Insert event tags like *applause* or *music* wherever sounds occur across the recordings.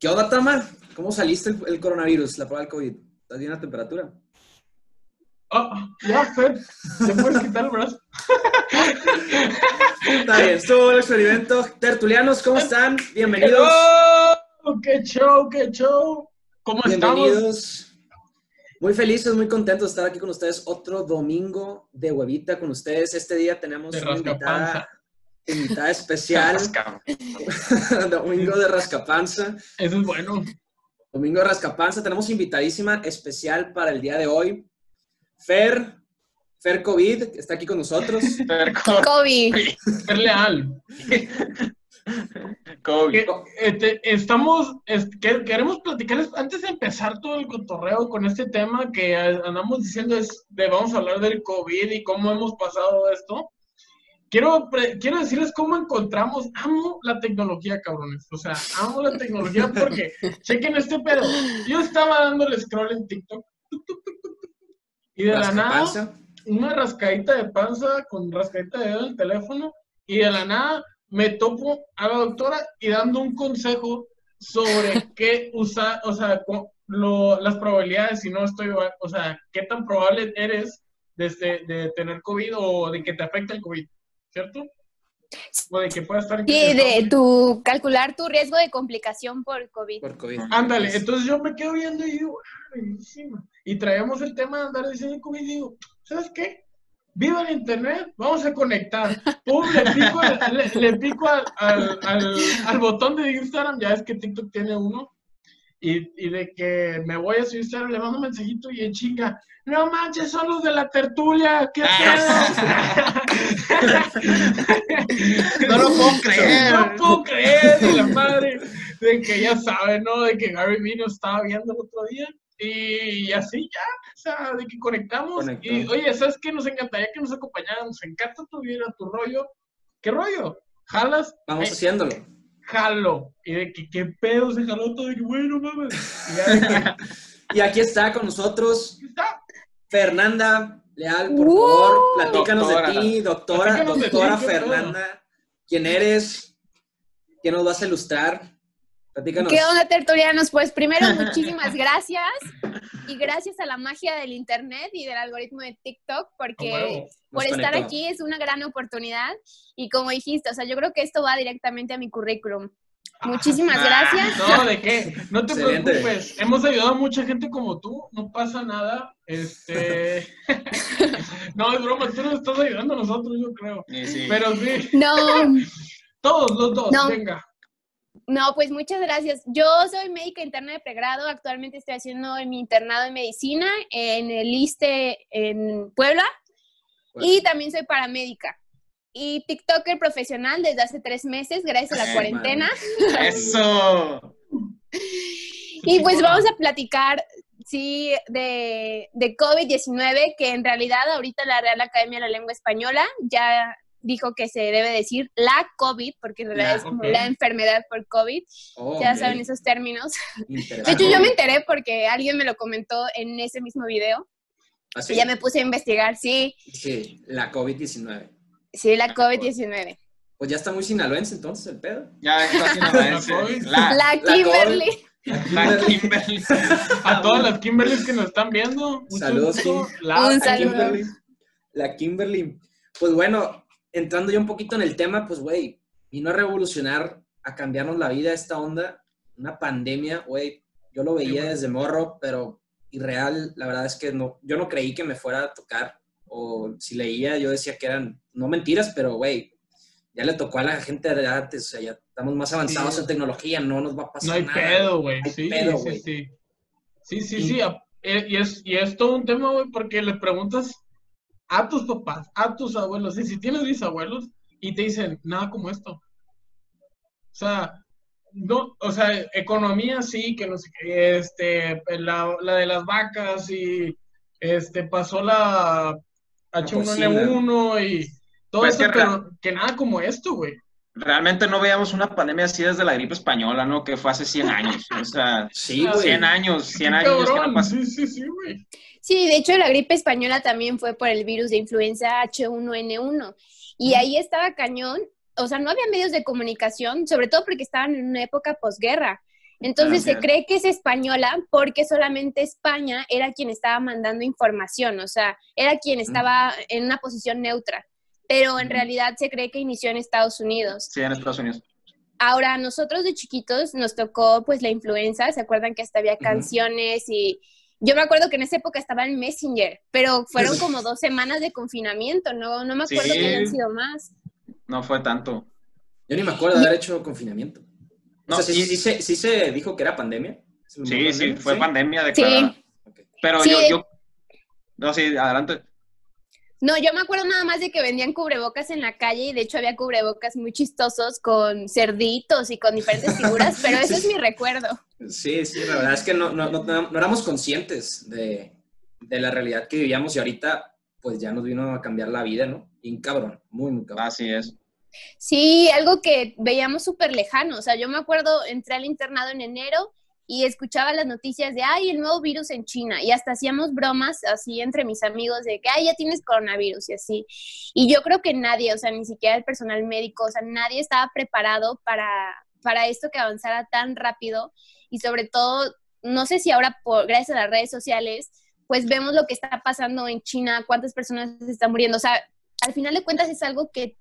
¿Qué onda, Tama? ¿Cómo saliste el, el coronavirus, la prueba del COVID? ¿Estás bien la temperatura? Ah, ya, Fer, ¿se puede quitar el brazo? Está bien, estuvo el experimento. Tertulianos, ¿cómo están? Bienvenidos. ¡Oh! ¡Qué show, qué show! ¿Cómo estamos? Bienvenidos. Muy felices, muy contentos de estar aquí con ustedes. Otro domingo de huevita con ustedes. Este día tenemos De una invitada. Invitada *laughs* especial. *laughs* domingo de rascapanza. Eso es bueno. Domingo de rascapanza. Tenemos invitadísima especial para el día de hoy. Fer, Fer COVID, que está aquí con nosotros. *laughs* COVID. Ser leal. COVID. Este, estamos, es- que- queremos platicarles, antes de empezar todo el cotorreo con este tema que andamos diciendo es de vamos a hablar del COVID y cómo hemos pasado esto. Quiero, quiero decirles cómo encontramos, amo la tecnología, cabrones. O sea, amo la tecnología porque, *laughs* chequen este pedo. Yo estaba dándole scroll en TikTok y de la nada, una rascadita de panza con rascadita de dedo en el teléfono y de la nada me topo a la doctora y dando un consejo sobre *laughs* qué usar, o sea, lo- las probabilidades si no estoy, o sea, qué tan probable eres de, este- de tener COVID o de que te afecte el COVID, ¿cierto? O de que pueda estar en Sí, de tu calcular tu riesgo de complicación por COVID. Por COVID. Ándale, entonces yo me quedo viendo y digo, ah, buenísima. Y traemos el tema de andar diciendo COVID y digo, ¿sabes qué? Viva el internet, vamos a conectar. *laughs* Pum, le pico, al, le, le pico al, al, al- al botón de Instagram, ya es que TikTok tiene uno. Y, y de que me voy a su Instagram, le mando un mensajito y en chinga, no manches, son los de la tertulia, qué pedo. *laughs* No lo puedo creer. No puedo creer, de la madre, de que ya saben, ¿no? De que Gary Vee nos estaba viendo el otro día. Y así ya, o sea, de que conectamos. Conectó. Y oye, ¿sabes qué? Nos encantaría que nos acompañaran. Nos encanta tu vida, tu rollo. ¿Qué rollo? ¿Jalas? Vamos Ay, haciéndolo. Jalo. Y de que, ¿qué pedo? Se jaló todo. De que, bueno, mames. Y ya de que, *laughs* Y aquí está con nosotros aquí está. Fernanda Leal, por ¡Uh! favor, platícanos Doctora. de ti, doctora, Platícanos de ti, doctora. Fernanda. ¿Quién eres? ¿Qué nos vas a ilustrar? Platícanos. ¿Qué onda, tertulianos? Pues primero, *laughs* muchísimas gracias. Y gracias a la magia del internet y del algoritmo de TikTok, porque huevo. por estar aquí es una gran oportunidad. Y como dijiste, o sea, yo creo que esto va directamente a mi currículum. Muchísimas Ah, gracias. No, ¿de qué? No te Excelente. preocupes. Hemos ayudado a mucha gente como tú. No pasa nada. Este. *laughs* no, es broma. Tú nos estás ayudando a nosotros, yo creo. Sí, sí. Pero sí, No, *laughs* todos los dos. No. Venga. No, pues muchas gracias. Yo soy médica interna de pregrado. Actualmente estoy haciendo mi internado en medicina en el ISTE en Puebla. Y también soy paramédica. Y TikToker profesional desde hace tres meses, gracias a la cuarentena. Eso. *laughs* Y pues vamos a platicar, sí, de, de COVID-19, que en realidad ahorita la Real Academia de la Lengua Española ya dijo que se debe decir la COVID, porque en realidad La, es como ok. la enfermedad por COVID. Oh, Ya ok. saben esos términos. De hecho, yo me enteré porque alguien me lo comentó en ese mismo video. Así. Y ya me puse a investigar, sí, Sí, la COVID-19. sí, la COVID-19. Pues ya está muy sinaloense entonces el pedo. Ya está *laughs* sinaloense. COVID. La, La Kimberly. la Kimberly. A todas las Kimberlys que nos están viendo. Saludos. Kim. La- Un La saludo. Kimberly. La Kimberly. Pues bueno, entrando ya un poquito en el tema, pues güey, vino a revolucionar, a cambiarnos la vida esta onda, una pandemia, güey. Yo lo veía desde morro, pero irreal, la verdad es que no, yo no creí que me fuera a tocar, o si leía, yo decía que eran, no mentiras, pero güey, ya le tocó a la gente de antes, o sea, ya estamos más avanzados Sí. en tecnología, no nos va a pasar No hay nada. pedo, güey. Sí, pedo, sí, sí. Sí, sí, sí. eh, Y es, y es todo un tema, güey, porque le preguntas a tus papás, a tus abuelos, y si tienes bisabuelos, y te dicen, nada como esto. O sea, no, o sea, economía sí, que no sé qué, este, la, la de las vacas y este, pasó la H1N1 y todo Pues eso, que pero que nada como esto, güey. Realmente no veíamos una pandemia así desde la gripe española, ¿no? Que fue hace 100 años. O sea, Sí, Ah, güey. 100 años, 100 Qué años que no pasó. Sí, sí, sí, güey. Sí, de hecho la gripe española también fue por el virus de influenza H1N1 y ahí estaba cañón, o sea, no había medios de comunicación, sobre todo porque estaban en una época posguerra. Entonces se cree que es española porque solamente España era quien estaba mandando información, o sea, era quien estaba en una posición neutra, pero en realidad se cree que inició en Estados Unidos. Sí, en Estados Unidos. Ahora, nosotros de chiquitos nos tocó pues la influenza, ¿se acuerdan que hasta había canciones y yo me acuerdo que en esa época estaba en Messenger, pero fueron como dos semanas de confinamiento, no, no me acuerdo Sí. que hayan sido más. No fue tanto. Yo ni me acuerdo de haber hecho confinamiento. No, o sea, sí, sí se, sí se dijo que era pandemia. ¿Se Sí, sí, fue ¿Sí? pandemia declarada. Ok. Pero Sí. yo, yo. No, sí, adelante. No, yo me acuerdo nada más de que vendían cubrebocas en la calle y de hecho había cubrebocas muy chistosos con cerditos y con diferentes figuras, pero *laughs* ese es mi recuerdo. Sí, sí, la verdad es que no, no, no, no éramos conscientes de, de la realidad que vivíamos y ahorita pues ya nos vino a cambiar la vida, ¿no? Bien cabrón, muy, muy cabrón. Así es. Sí, algo que veíamos súper lejano. O sea, yo me acuerdo, entré al internado en enero y escuchaba las noticias de, ay, el nuevo virus en China. Y hasta hacíamos bromas así entre mis amigos de que, ay, ya tienes coronavirus y así. Y yo creo que nadie, o sea, ni siquiera el personal médico, o sea, nadie estaba preparado para, para esto que avanzara tan rápido. Y sobre todo, no sé si ahora, por, gracias a las redes sociales, pues vemos lo que está pasando en China, cuántas personas están muriendo. O sea, al final de cuentas es algo que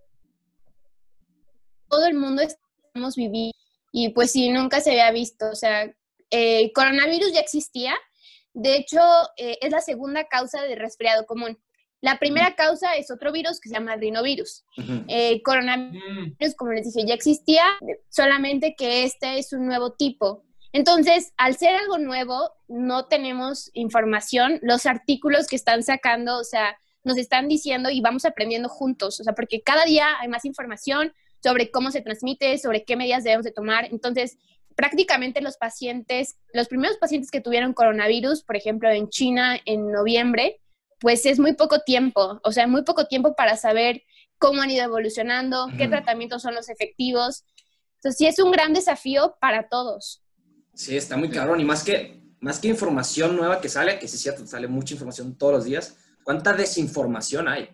todo el mundo estamos viviendo y pues sí, nunca se había visto. O sea, eh, coronavirus ya existía. De hecho, eh, es la segunda causa de resfriado común. La primera causa es otro virus que se llama rinovirus. Eh, coronavirus, como les dije, ya existía, solamente que este es un nuevo tipo. Entonces, al ser algo nuevo, no tenemos información. Los artículos que están sacando, o sea, nos están diciendo y vamos aprendiendo juntos, o sea, porque cada día hay más información sobre cómo se transmite, sobre qué medidas debemos de tomar. Entonces, prácticamente los pacientes, los primeros pacientes que tuvieron coronavirus, por ejemplo, en China en noviembre, pues es muy poco tiempo, o sea, muy poco tiempo para saber cómo han ido evolucionando, qué Ujú. tratamientos son los efectivos. Entonces, sí es un gran desafío para todos. Sí, está muy cabrón. Y más que, más que información nueva que sale, que sí es cierto, sale mucha información todos los días, ¿cuánta desinformación hay?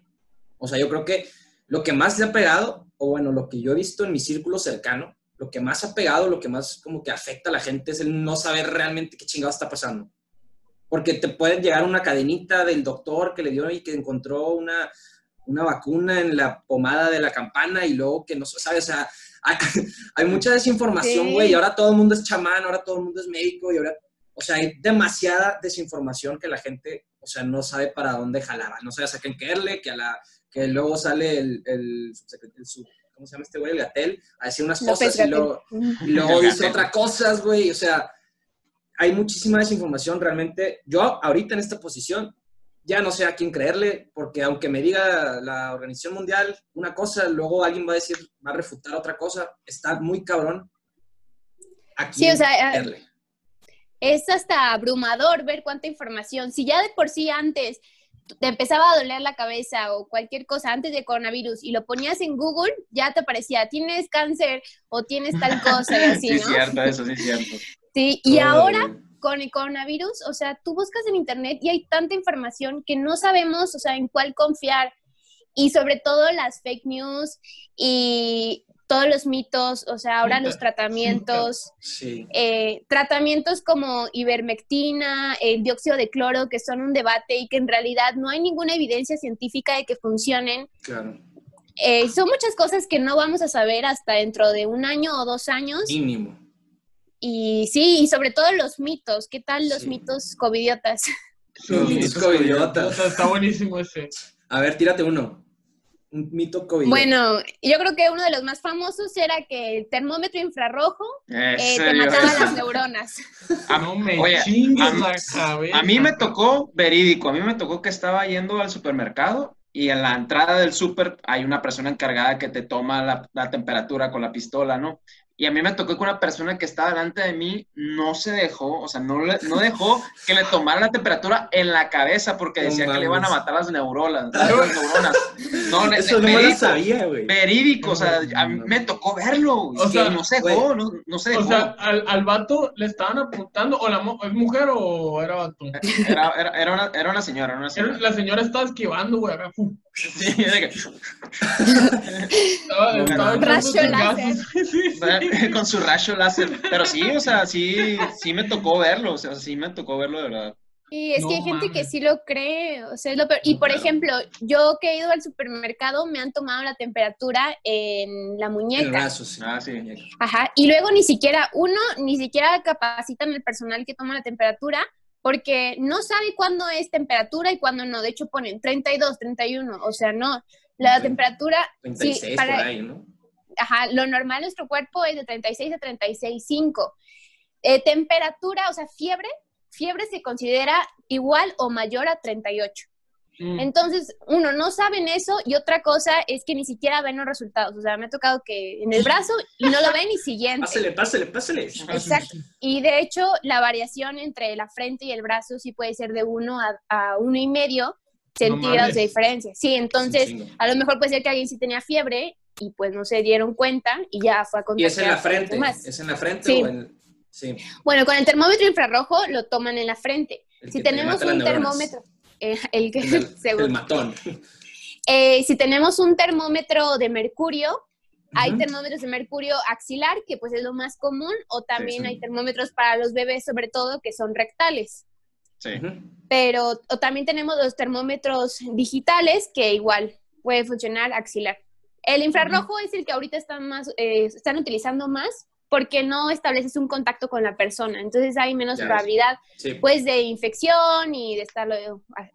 O sea, yo creo que lo que más le ha pegado, o bueno, lo que yo he visto en mi círculo cercano, lo que más ha pegado, lo que más como que afecta a la gente es el no saber realmente qué chingado está pasando. Porque te puede llegar una cadenita del doctor que le dio y que encontró una, una vacuna en la pomada de la campana y luego que no sabes, o sea, hay, *laughs* hay mucha desinformación, Sí. güey, y ahora todo el mundo es chamán, ahora todo el mundo es médico y ahora, o sea, hay demasiada desinformación que la gente, o sea, no sabe para dónde jalar, no sabe a quién quererle, que a la que luego sale el, el, el sub- ¿cómo se llama este güey? El Gatel, a decir unas López cosas y luego, y luego dice Gatel. otra cosas, güey. O sea, hay muchísima desinformación realmente. Yo ahorita en esta posición ya no sé a quién creerle, porque aunque me diga la Organización Mundial una cosa, luego alguien va a decir, va a refutar otra cosa. Está muy cabrón. ¿A Sí, quién o sea, eh, creerle? es hasta abrumador ver cuánta información. Si ya de por sí antes te empezaba a doler la cabeza o cualquier cosa antes de coronavirus y lo ponías en Google, ya te aparecía, tienes cáncer o tienes tal cosa y *laughs* así, Sí, cierto, eso sí es cierto. Sí, y ahora con el coronavirus, o sea, tú buscas en internet y hay tanta información que no sabemos, o sea, en cuál confiar. Y sobre todo las fake news y todos los mitos, o sea, ahora los tratamientos, Sí. eh, tratamientos como ivermectina, el dióxido de cloro, que son un debate y que en realidad no hay ninguna evidencia científica de que funcionen. Claro. Eh, son muchas cosas que no vamos a saber hasta dentro de un año o dos años. Mínimo. Y sí, y sobre todo los mitos. ¿Qué tal los Sí. mitos covidiotas? Los mitos covidiotas. O sea, está buenísimo ese. A ver, tírate uno. Un mito COVID. Bueno, yo creo que uno de los más famosos era que el termómetro infrarrojo eh, te mataba las *laughs* neuronas. A- No me oye, chingues a mí- la cabeza. A mí me tocó verídico, a mí me tocó que estaba yendo al supermercado y en la entrada del súper hay una persona encargada que te toma la, la temperatura con la pistola, ¿no? Y a mí me tocó que una persona que estaba delante de mí no se dejó, o sea, no, le- no dejó que le tomara la temperatura en la cabeza porque decía que le iban a matar las neuronas. Las neuronas. *laughs* No, Eso no me lo sabía, güey. verídico, o sea, No, a mí no. me tocó verlo, O que sea, no se dejó, no, no se O dejó. sea, al, al vato le estaban apuntando, o la ¿es mujer o era vato? Era, era, era una, era una señora, era una Era- señora. La señora estaba esquivando, güey, acá. Sí, de que- Estaba, No, estaba *laughs* *laughs* con su rayo láser. Pero sí, o sea, sí, sí me tocó verlo, o sea, sí me tocó verlo de verdad. Y es que hay gente que sí lo cree, o sea, es lo peor. Y por claro. ejemplo, yo que he ido al supermercado me han tomado la temperatura en la El muñeca. brazo, sí. Ah, sí. Ajá. Y luego ni siquiera, uno, ni siquiera capacitan el personal que toma la temperatura porque no sabe cuándo es temperatura y cuándo no. De hecho ponen 32, 31, o sea, no. La temperatura, 36 sí, para, por ahí, ¿no? Ajá, lo normal en nuestro cuerpo es de 36 a 36,5. Eh, temperatura, o sea, fiebre, fiebre se considera igual o mayor a 38. Mm. Entonces, uno, no saben eso y otra cosa es que ni siquiera ven los resultados. O sea, me ha tocado que en el brazo y no lo ven y siguiente. Pásale, pásale, pásale. Exacto. Y de hecho, la variación entre la frente y el brazo sí puede ser de 1 a, a uno y medio centígrados de diferencia. Sí, entonces, a lo mejor puede ser que alguien sí tenía fiebre y pues no se dieron cuenta y ya fue a Y es en la contagiar frente. ¿Es en la frente Sí. o en...? Sí. Bueno, con el termómetro infrarrojo lo toman en la frente. el Si te tenemos un termómetro, eh, *laughs* el que El, *laughs* el matón. *laughs* Eh, si tenemos un termómetro de mercurio, hay termómetros de mercurio axilar, que pues es lo más común, o también sí. hay termómetros para los bebés, sobre todo, que son rectales. Sí. Pero o también tenemos los termómetros digitales, que igual puede funcionar axilar. El infrarrojo es el que ahorita están, más, eh, están utilizando más porque no estableces un contacto con la persona, entonces hay menos Ya probabilidad Sí. pues de infección y de estarlo,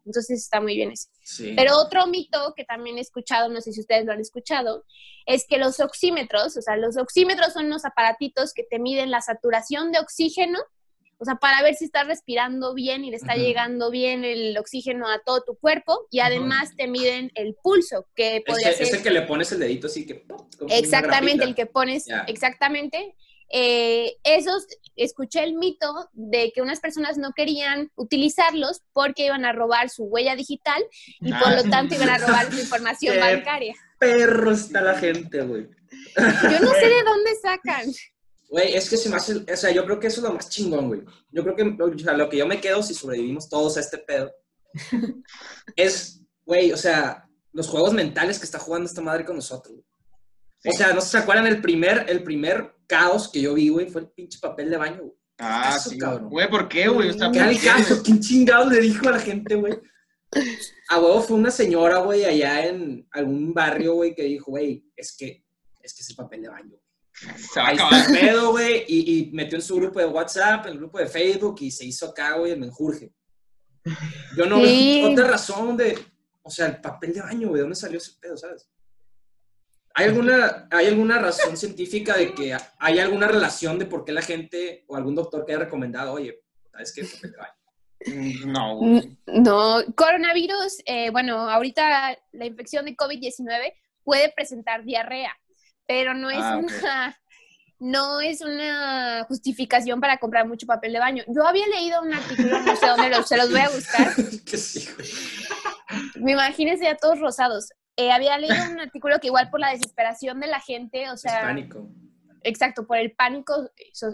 entonces está muy bien eso. sí. Pero otro mito que también he escuchado, no sé si ustedes lo han escuchado, es que los oxímetros, o sea, los oxímetros son unos aparatitos que te miden la saturación de oxígeno, o sea, para ver si estás respirando bien y le está llegando bien el oxígeno a todo tu cuerpo, y además te miden el pulso, que podría Este, ser este que le pones el dedito así que... exactamente el que pones, exactamente. Eh, esos, escuché el mito de que unas personas no querían utilizarlos porque iban a robar su huella digital y por Ah. lo tanto iban a *laughs* robar su información Qué bancaria. Perro está la gente, güey. Yo no sé de *laughs* dónde sacan. Güey, es que se me hace, o sea, yo creo que eso es lo más chingón, güey. Yo creo que, o sea, lo que yo me quedo si sobrevivimos todos a este pedo *laughs* es, güey, o sea, los juegos mentales que está jugando esta madre con nosotros. güey. O Sí. sea, no sé si se acuerdan, el primer, el primer caos que yo vi, güey, fue el pinche papel de baño, güey. Ah, Eso, sí. cabrón. Güey, ¿por qué, güey? ¿Qué ¿por al caso? ¿Quién chingado le dijo a la gente, güey? A huevo fue una señora, güey, allá en algún barrio, güey, que dijo, güey, es que, es que es el papel de baño. Se va a acabar. el pedo, güey, y, y metió en su grupo de WhatsApp, en el grupo de Facebook, y se hizo acá, güey, el menjurje. Yo no Sí. veo otra razón de, o sea, el papel de baño, güey, ¿de dónde salió ese pedo, sabes? ¿Hay alguna, ¿Hay alguna razón científica de que hay alguna relación de por qué la gente o algún doctor que haya recomendado, oye, ¿sabes qué? Papel de baño. Mm, No, güey. No, coronavirus, eh, bueno, ahorita la infección de COVID-19 puede presentar diarrea, pero no es Ah, una no es una justificación para comprar mucho papel de baño. Yo había leído un artículo, no sé dónde lo- se los voy a buscar, que sí, güey. me imagínense ya todos rosados. Eh, había leído un artículo que igual por la desesperación de la gente, o Es sea, pánico, exacto, por el pánico,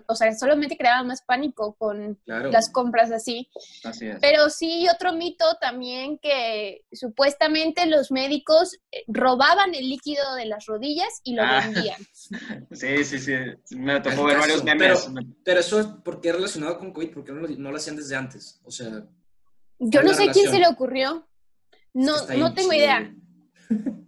o sea, solamente creaban más pánico con claro. las compras así. Así es. Pero sí, otro mito también que supuestamente los médicos eh, robaban el líquido de las rodillas y lo Ah. vendían. *laughs* Sí, sí, sí. Me tocó ver varios memes. pero- Pero eso es porque es relacionado con COVID, porque no lo, no lo hacían desde antes. O sea, Yo ¿Cuál no sé quién se le ocurrió. No, no tengo chido, idea. *laughs*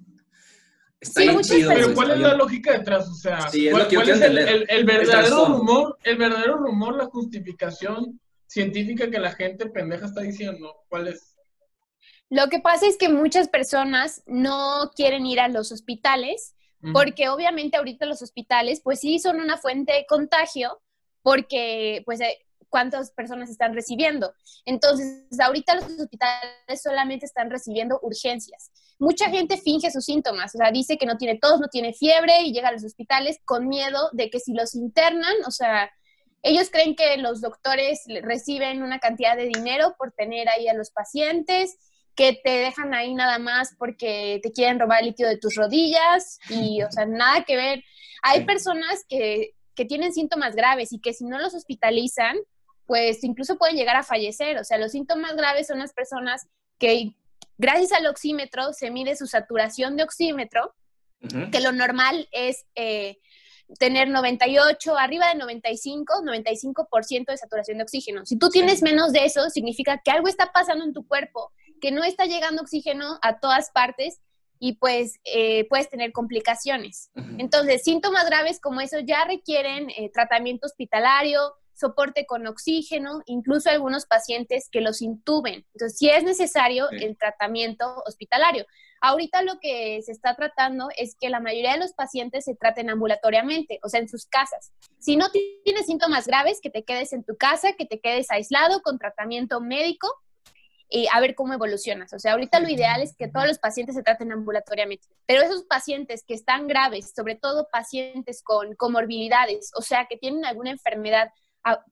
Está Sí, bien muchas chido, Pero ¿cuál es la lógica detrás? O sea, Sí, es ¿cuál, es el, entender. el- el verdadero rumor, el verdadero rumor, la justificación científica que la gente pendeja está diciendo? ¿Cuál es? Lo que pasa es que muchas personas no quieren ir a los hospitales porque obviamente ahorita los hospitales pues sí son una fuente de contagio porque pues eh, cuántas personas están recibiendo. Entonces, ahorita los hospitales solamente están recibiendo urgencias. Mucha gente finge sus síntomas, o sea, dice que no tiene tos, no tiene fiebre y llega a los hospitales con miedo de que si los internan, o sea, ellos creen que los doctores reciben una cantidad de dinero por tener ahí a los pacientes, que te dejan ahí nada más porque te quieren robar el líquido de tus rodillas y, o sea, nada que ver. Hay personas que, que tienen síntomas graves y que si no los hospitalizan, pues incluso pueden llegar a fallecer. O sea, los síntomas graves son las personas que gracias al oxímetro se mide su saturación de oxímetro, que lo normal es eh, tener 98, arriba de 95, 95% de saturación de oxígeno. Si tú tienes menos de eso, significa que algo está pasando en tu cuerpo, que no está llegando oxígeno a todas partes y pues eh, puedes tener complicaciones. Entonces, síntomas graves como eso ya requieren eh, tratamiento hospitalario, soporte con oxígeno, incluso algunos pacientes que los intuben. Entonces, sí es necesario el tratamiento hospitalario. Ahorita lo que se está tratando es que la mayoría de los pacientes se traten ambulatoriamente, o sea, en sus casas. Si no tienes síntomas graves, que te quedes en tu casa, que te quedes aislado con tratamiento médico y a ver cómo evolucionas. O sea, ahorita lo ideal es que todos los pacientes se traten ambulatoriamente, pero esos pacientes que están graves, sobre todo pacientes con comorbilidades, o sea, que tienen alguna enfermedad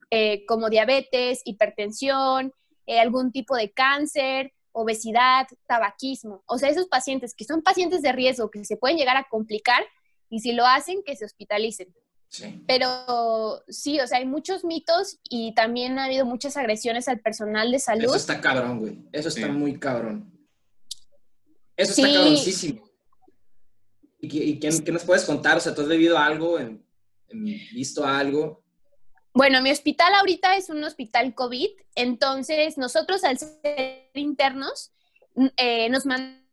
eh, como diabetes, hipertensión, eh, algún tipo de cáncer, obesidad, tabaquismo. O sea, esos pacientes que son pacientes de riesgo, que se pueden llegar a complicar y si lo hacen, que se hospitalicen. Pero sí, o sea, hay muchos mitos y también ha habido muchas agresiones al personal de salud. Eso está cabrón, güey. Eso está muy cabrón. Eso está cabroncísimo. ¿Y, qué, nos puedes contar? O sea, ¿tú has vivido algo, en, visto algo? Bueno, mi hospital ahorita es un hospital COVID, entonces nosotros al ser internos eh, nos mandan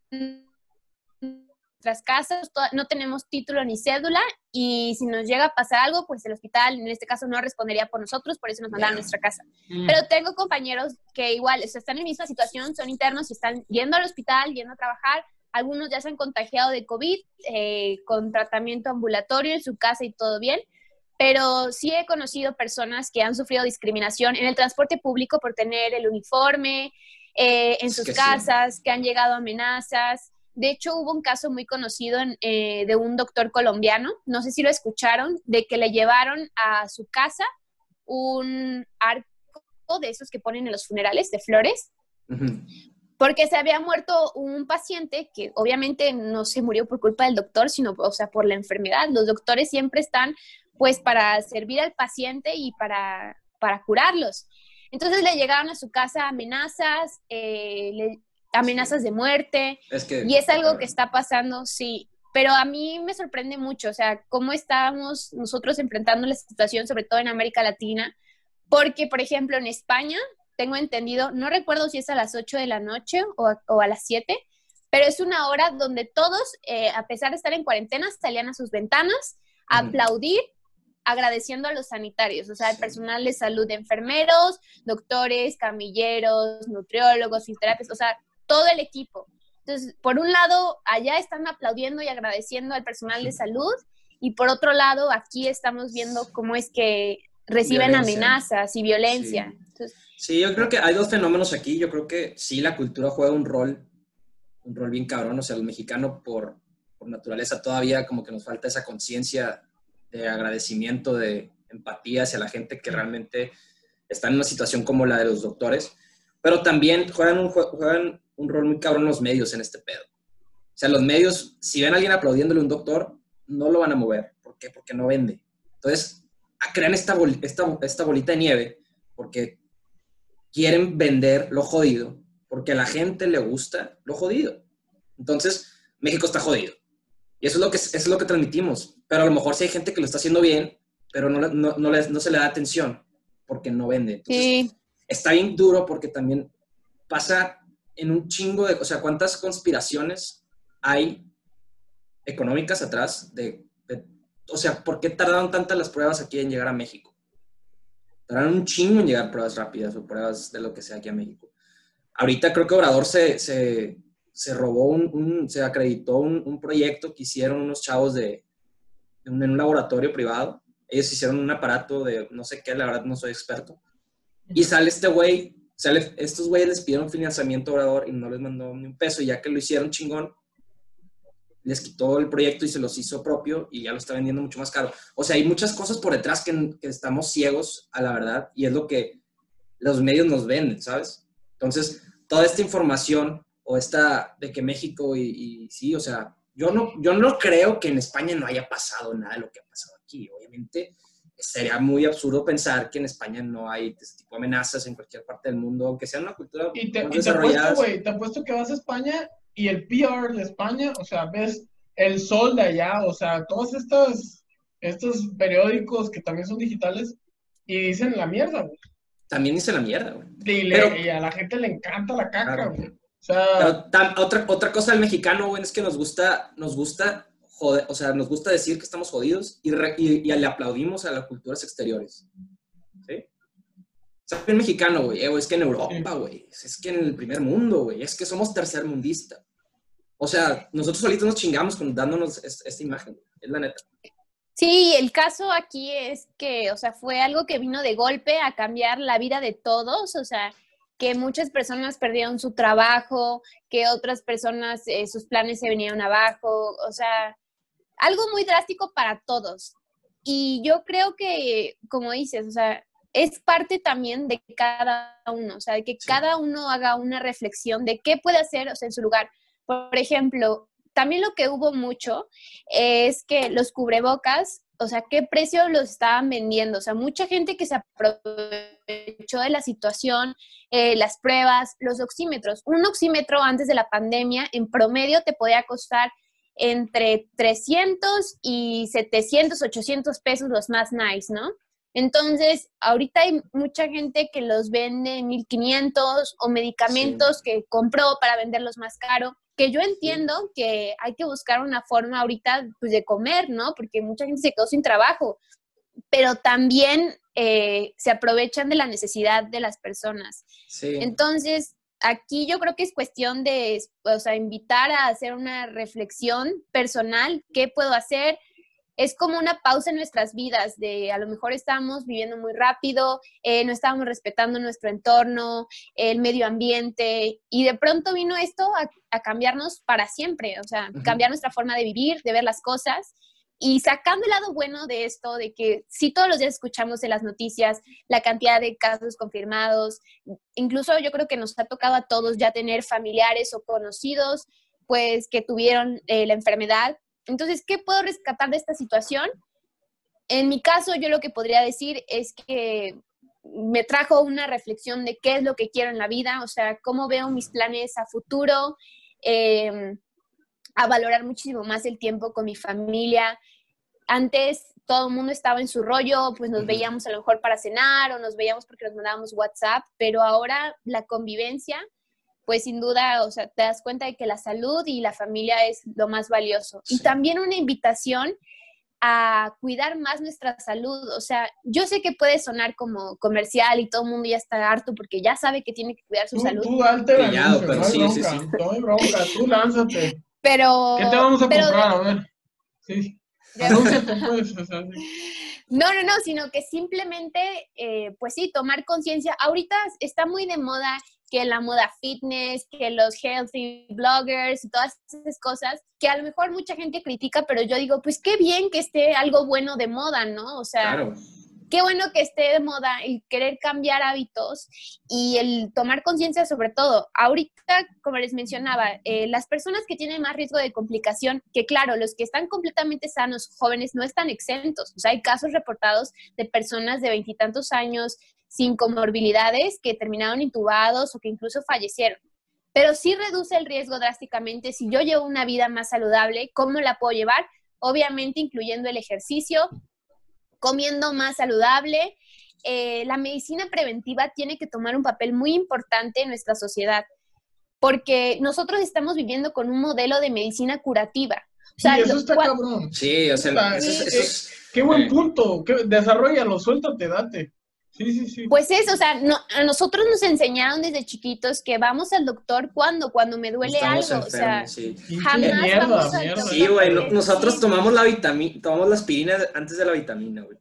nuestras casas, no tenemos título ni cédula y si nos llega a pasar algo, pues el hospital en este caso no respondería por nosotros, por eso nos mandan a nuestra casa. Mm. Pero tengo compañeros que igual están en la misma situación, son internos y están yendo al hospital, yendo a trabajar. Algunos ya se han contagiado de COVID eh, con tratamiento ambulatorio en su casa y todo bien pero sí he conocido personas que han sufrido discriminación en el transporte público por tener el uniforme, eh, en sus casas, que han llegado amenazas. De hecho, hubo un caso muy conocido eh, de un doctor colombiano, no sé si lo escucharon, de que le llevaron a su casa un arco de esos que ponen en los funerales de flores, porque se había muerto un paciente que obviamente no se murió por culpa del doctor, sino, o sea, por la enfermedad. Los doctores siempre están pues para servir al paciente y para, para curarlos. Entonces le llegaron a su casa amenazas, eh, amenazas de muerte, y es algo que está pasando, sí, pero a mí me sorprende mucho, o sea, cómo estamos nosotros enfrentando la situación, sobre todo en América Latina, porque, por ejemplo, en España, tengo entendido, no recuerdo si es a las 8 de la noche o a, o a las 7, pero es una hora donde todos, eh, a pesar de estar en cuarentena, salían a sus ventanas a aplaudir agradeciendo a los sanitarios, o sea, el personal de salud, enfermeros, doctores, camilleros, nutriólogos, fisioterapeutas, o sea, todo el equipo. Entonces, por un lado, allá están aplaudiendo y agradeciendo al personal de salud y por otro lado, aquí estamos viendo cómo es que reciben amenazas y violencia. Sí. yo creo que hay dos fenómenos aquí. Yo creo que sí, la cultura juega un rol, un rol bien cabrón. O sea, el mexicano por, por naturaleza todavía como que nos falta esa conciencia de agradecimiento, de empatía hacia la gente que realmente está en una situación como la de los doctores, pero también juegan un, juegan un rol muy cabrón los medios en este pedo. O sea, los medios, si ven a alguien aplaudiéndole a un doctor, no lo van a mover. ¿Por qué? Porque no vende. Entonces, crean esta, esta, esta bolita de nieve porque quieren vender lo jodido, porque a la gente le gusta lo jodido. Entonces, México está jodido. Y eso es lo que, es lo que transmitimos. Pero a lo mejor sí hay gente que lo está haciendo bien, pero no, no, no, no se le da atención porque no vende. sí. Está bien duro porque también pasa en un chingo de... O sea, ¿cuántas conspiraciones hay económicas atrás de, o sea, ¿por qué tardaron tantas las pruebas aquí en llegar a México? Tardaron un chingo en llegar pruebas rápidas o pruebas de lo que sea aquí a México. Ahorita creo que Obrador se, se, se robó un, se acreditó un, proyecto que hicieron unos chavos de, en un laboratorio privado. Ellos hicieron un aparato de no sé qué, la verdad no soy experto. Y sale este güey, sale, estos güeyes les pidieron financiamiento orador y no les mandó ni un peso. Y ya que lo hicieron chingón, les quitó el proyecto y se los hizo propio y ya lo está vendiendo mucho más caro. O sea, hay muchas cosas por detrás que, que estamos ciegos a la verdad y es lo que los medios nos venden, ¿sabes? Entonces, toda esta información o esta de que México y, sí, o sea, yo no, yo no creo que en España no haya pasado nada de lo que ha pasado aquí. Obviamente sería muy absurdo pensar que en España no hay este tipo de amenazas en cualquier parte del mundo, aunque sea una cultura y te, y te apuesto, güey, te apuesto que vas a España y el PR de España, o sea, ves el sol de allá, o sea, todas estas estos periódicos que también son digitales y dicen la mierda, güey. También dice la mierda, güey. Y, le- Pero- y a la gente le encanta la caca, güey. Sea, Pero tam- otra, otra cosa del mexicano, güey, es que nos gusta, nos gusta joder, o sea, nos gusta decir que estamos jodidos y, re- y- y le aplaudimos a las culturas exteriores. ¿Sí? O sea, el mexicano, güey, eh, es que en Europa, güey, es que en el primer mundo, güey, es que somos tercermundista. O sea, nosotros solitos nos chingamos con dándonos es- esta imagen, es la neta. Sí, el caso aquí es que, o sea, fue algo que vino de golpe a cambiar la vida de todos, o sea, que muchas personas perdieron su trabajo, que otras personas eh, sus planes se venían abajo, o sea, algo muy drástico para todos. Y yo creo que, como dices, o sea, es parte también de cada uno, o sea, de que Sí. cada uno haga una reflexión de qué puede hacer, o sea, en su lugar. Por ejemplo, también lo que hubo mucho es que los cubrebocas, o sea, qué precio los estaban vendiendo. O sea, mucha gente que se aprovechó de la situación, eh, las pruebas, los oxímetros. Un oxímetro antes de la pandemia, en promedio, te podía costar entre 300 y 700, 800 pesos los más nice, ¿no? Entonces, ahorita hay mucha gente que los vende en 1500 o medicamentos que compró para venderlos más caro, que yo entiendo que hay que buscar una forma ahorita pues, de comer, ¿no? Porque mucha gente se quedó sin trabajo, pero también eh, se aprovechan de la necesidad de las personas. Sí. Entonces, aquí yo creo que es cuestión de, o sea, invitar a hacer una reflexión personal, ¿qué puedo hacer? Es como una pausa en nuestras vidas, de a lo mejor estamos viviendo muy rápido, eh, no estábamos respetando nuestro entorno, el medio ambiente, y de pronto vino esto a, a cambiarnos para siempre, o sea, cambiar nuestra forma de vivir, de ver las cosas, y sacando el lado bueno de esto, de que sí todos los días escuchamos en las noticias la cantidad de casos confirmados, incluso yo creo que nos ha tocado a todos ya tener familiares o conocidos, pues que tuvieron eh, la enfermedad. Entonces, ¿qué puedo rescatar de esta situación? En mi caso, yo lo que podría decir es que me trajo una reflexión de qué es lo que quiero en la vida, o sea, cómo veo mis planes a futuro, eh, a valorar muchísimo más el tiempo con mi familia. Antes todo el mundo estaba en su rollo, pues nos veíamos a lo mejor para cenar o nos veíamos porque nos mandábamos WhatsApp, pero ahora la convivencia, pues sin duda, o sea, te das cuenta de que la salud y la familia es lo más valioso. Y también una invitación a cuidar más nuestra salud. O sea, yo sé que puede sonar como comercial y todo el mundo ya está harto porque ya sabe que tiene que cuidar su tú, salud, tú date el Pillado, anuncio, pero no hay sí, bronca, sí. no hay bronca, tú lánzate. pero... ¿Qué te vamos a pero comprar? A ver. Pues. sí. No, no, no, sino que simplemente, eh, pues sí, tomar conciencia. Ahorita está muy de moda que la moda fitness, que los healthy bloggers y todas esas cosas, que a lo mejor mucha gente critica, pero yo digo, pues qué bien que esté algo bueno de moda, ¿no? O sea, Claro. qué bueno que esté de moda y querer cambiar hábitos y el tomar conciencia sobre todo. Ahorita, como les mencionaba, eh, las personas que tienen más riesgo de complicación, que claro, los que están completamente sanos, jóvenes, no están exentos. O sea, hay casos reportados de personas de veintitantos años sin comorbilidades que terminaron intubados o que incluso fallecieron. Pero sí reduce el riesgo drásticamente si yo llevo una vida más saludable, ¿cómo la puedo llevar? Obviamente incluyendo el ejercicio, comiendo más saludable. Eh, la medicina preventiva tiene que tomar un papel muy importante en nuestra sociedad, porque nosotros estamos viviendo con un modelo de medicina curativa. O sea, Sí, eso está cual- cabrón. Sí, o sea, eso, eh, eso es- Qué buen Sí. punto. Desarrollalo, suéltate, date. Sí, sí, sí. Pues es, o sea, no, a nosotros nos enseñaron desde chiquitos que vamos al doctor cuando, cuando me duele estamos algo, o sea, enfermos, sí. Pinche jamás mierda, vamos al mierda. doctor. Sí, güey, no- nosotros sí. tomamos la vitamina, tomamos la aspirina antes de la vitamina, güey.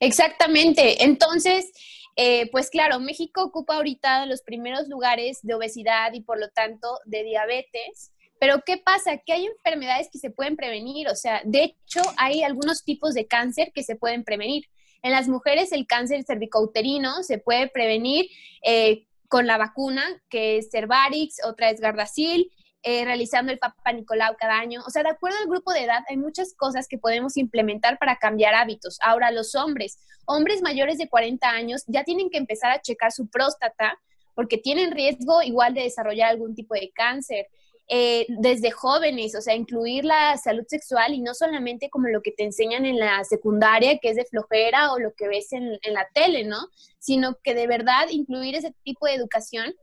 Exactamente. Entonces, eh, pues claro, México ocupa ahorita los primeros lugares de obesidad y por lo tanto de diabetes. Pero ¿qué pasa? Que hay enfermedades que se pueden prevenir. O sea, de hecho, hay algunos tipos de cáncer que se pueden prevenir. En las mujeres el cáncer cervicouterino se puede prevenir eh, con la vacuna, que es Cervarix, otra es Gardasil, eh, realizando el Papa Nicolau cada año. O sea, de acuerdo al grupo de edad, hay muchas cosas que podemos implementar para cambiar hábitos. Ahora, los hombres, hombres mayores de 40 años ya tienen que empezar a checar su próstata porque tienen riesgo igual de desarrollar algún tipo de cáncer. Eh, desde jóvenes, o sea, incluir la salud sexual y no solamente como lo que te enseñan en la secundaria, que es de flojera o lo que ves en, en la tele, ¿no? Sino que de verdad incluir ese tipo de educación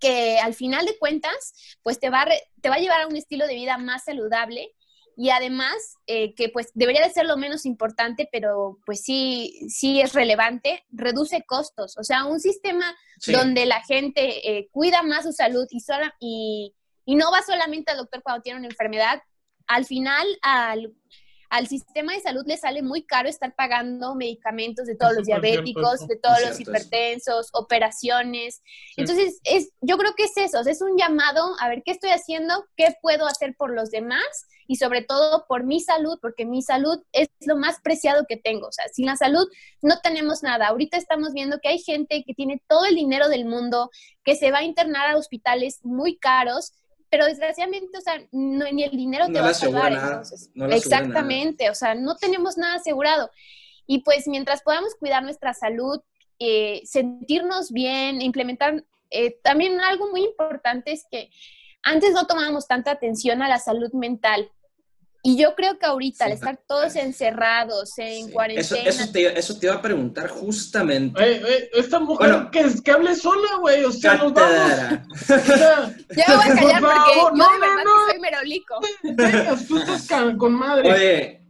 que al final de cuentas, pues te va, a te va a llevar a un estilo de vida más saludable y además eh, que pues debería de ser lo menos importante, pero pues sí, sí es relevante, reduce costos. O sea, un sistema Sí. donde la gente eh, cuida más su salud y, sola- y, y no va solamente al doctor cuando tiene una enfermedad, al final al, al sistema de salud le sale muy caro estar pagando medicamentos de todos Es los diabéticos, de todos los hipertensos, operaciones. Sí. Entonces, es, yo creo que es eso, es un llamado a ver qué estoy haciendo, qué puedo hacer por los demás y sobre todo por mi salud, porque mi salud es lo más preciado que tengo. O sea, sin la salud no tenemos nada. Ahorita estamos viendo que hay gente que tiene todo el dinero del mundo, que se va a internar a hospitales muy caros, pero desgraciadamente, o sea, no- ni el dinero te va a salvar. nada, entonces. no. Exactamente, o sea, no tenemos nada asegurado. Y pues mientras podamos cuidar nuestra salud, eh, sentirnos bien, implementar, eh, también algo muy importante es que antes no tomábamos tanta atención a la salud mental. Y yo creo que ahorita, al estar todos encerrados en Sí. Eso, cuarentena, eso, te, eso te iba a preguntar justamente. Eh, eh, esta mujer Bueno. que, que hable sola, güey. O sea, nos vamos. Cátedra. O sea, *laughs* ya me voy a callar Por porque favor, yo no, de verdad no, no. que soy merolico. vengas, tú estás con madre. Oye,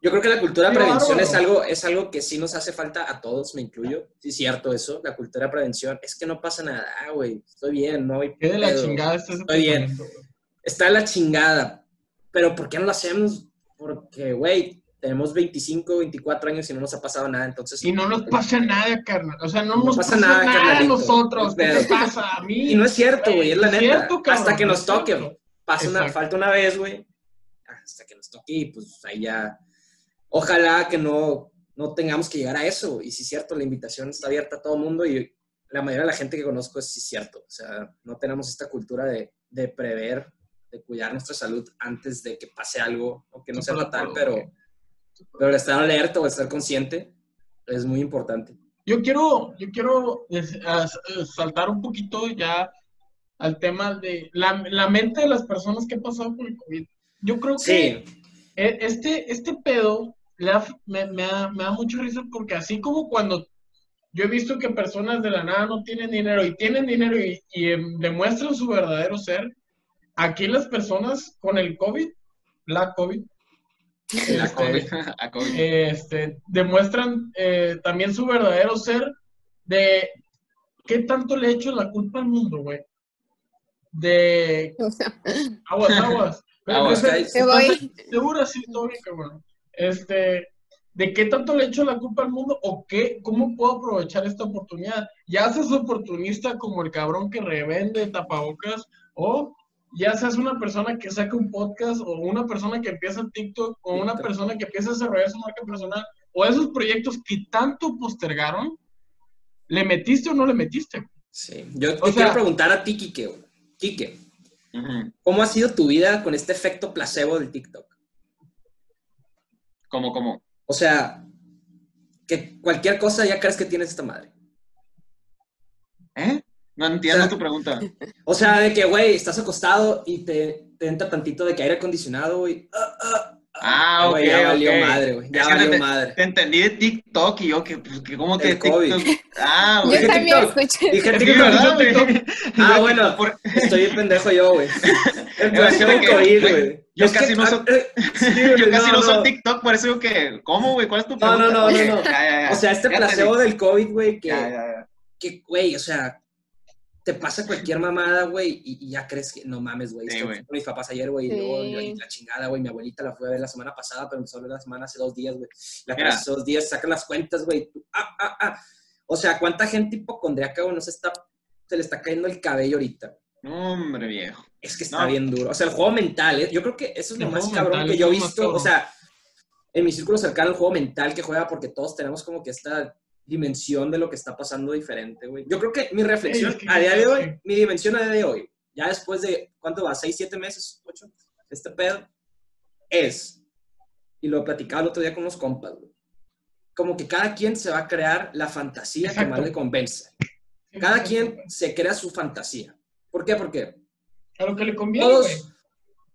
yo creo que la cultura de prevención es algo, es algo que sí nos hace falta a todos, me incluyo. Sí, es cierto eso, la cultura de prevención. Es que no pasa nada, güey. Estoy bien, no hay Qué de la chingada Estoy bien. Está la chingada. Pero ¿por qué no lo hacemos? Porque, güey, tenemos 25, 24 años y no nos ha pasado nada, entonces... Y no nos pasa nada, carnal. O sea, no, No nos pasa pasa, nada, nada, a nosotros. ¿Qué te pasa? A mí. Y no es cierto, güey, es la neta. cierto, cabrón, Hasta que nos toque, pasa una, falta una vez, güey. Hasta que nos toque y pues ahí ya... Ojalá que no, no tengamos que llegar a eso. Y sí es cierto, la invitación está abierta a todo el mundo y la mayoría de la gente que conozco es sí cierto. O sea, no tenemos esta cultura de, de prever, de cuidar nuestra salud antes de que pase algo, o que no sea fatal, pero, pero estar alerta o estar consciente es muy importante. Yo quiero, yo quiero saltar un poquito ya al tema de la, la mente de las personas que han pasado por el COVID. Yo creo que Sí, e- este, este pedo me, me da, me da mucha risa porque así como cuando yo he visto que personas de la nada no tienen dinero y tienen dinero y, y, em, demuestran su verdadero ser, aquí las personas con el COVID, la COVID, la este, COVID. *laughs* A COVID. este, demuestran eh, también su verdadero ser de qué tanto le he hecho la culpa al mundo, güey. De *laughs* aguas, aguas. *laughs* Aguas, ¿Estás- guys. Me voy. estás ¿Segura? Sí, todo bien, cabrón. Este, ¿de qué tanto le he hecho la culpa al mundo o qué, cómo puedo aprovechar esta oportunidad? ¿Ya seas oportunista como el cabrón que revende tapabocas o ya seas una persona que saca un podcast o una persona que empieza TikTok o una TikTok. persona que empieza a desarrollar su marca personal o esos proyectos que tanto postergaron, ¿le metiste o no le metiste? Sí. Yo te O sea- quiero preguntar a ti, Kike. Kike. ¿cómo ha sido tu vida con este efecto placebo del TikTok? ¿Cómo, cómo? O sea, que cualquier cosa ya crees que tienes esta madre. ¿Eh? No entiendo O sea, tu pregunta. *laughs* O sea, de que, güey, estás acostado y te, te entra tantito de que aire acondicionado, güey. Ah, ah, Ah, ok, güey, ya valió ok. madre, güey. Ya valió te- madre. Te entendí de TikTok y yo que, pues, que ¿cómo que COVID. TikTok? Ah, Yo güey. Dije también TikTok. escuché. Dije *laughs* TikTok. ¿verdad, güey? Ah, bueno, Por- estoy pendejo yo, güey. *laughs* Placebo que, COVID, güey, yo Es casi que- no soy- eh, sí, Yo casi no, no, soy. TikTok, por eso digo que, ¿cómo, güey? ¿Cuál es tu No, pregunta? no, no, no, no. Ya, ya, ya. O sea, este placebo del COVID, güey, que, que, güey, o sea, te pasa cualquier mamada, güey, y, y ya crees que, no mames, güey, Sí, estoy güey. con mis papás ayer, güey, y luego y la chingada, güey, mi abuelita la fue a ver la semana pasada, pero empezó a ver la semana hace dos días, güey, la fue hace dos días, sacan las cuentas, güey, ah, ah, ah, o sea, ¿cuánta gente hipocondriaca, güey, no se está, se le está cayendo el cabello ahorita? No, hombre, viejo. Es que está No. bien duro. O sea, el juego mental, ¿eh? yo creo que eso es lo El más cabrón mental que yo he visto. O sea, en mi círculo cercano, el juego mental que juega porque todos tenemos como que esta dimensión de lo que está pasando diferente, güey. Yo creo que mi reflexión que a día de hoy, mi dimensión a día de hoy, ya después de, ¿cuánto va? ¿Seis, siete meses? ¿Ocho? Este pedo es, y lo platicaba el otro día con unos compas, güey, como que cada quien se va a crear la fantasía que Exacto. más le convence. Cada quien se crea su fantasía. ¿Por qué? Porque A lo que le conviene. Todos,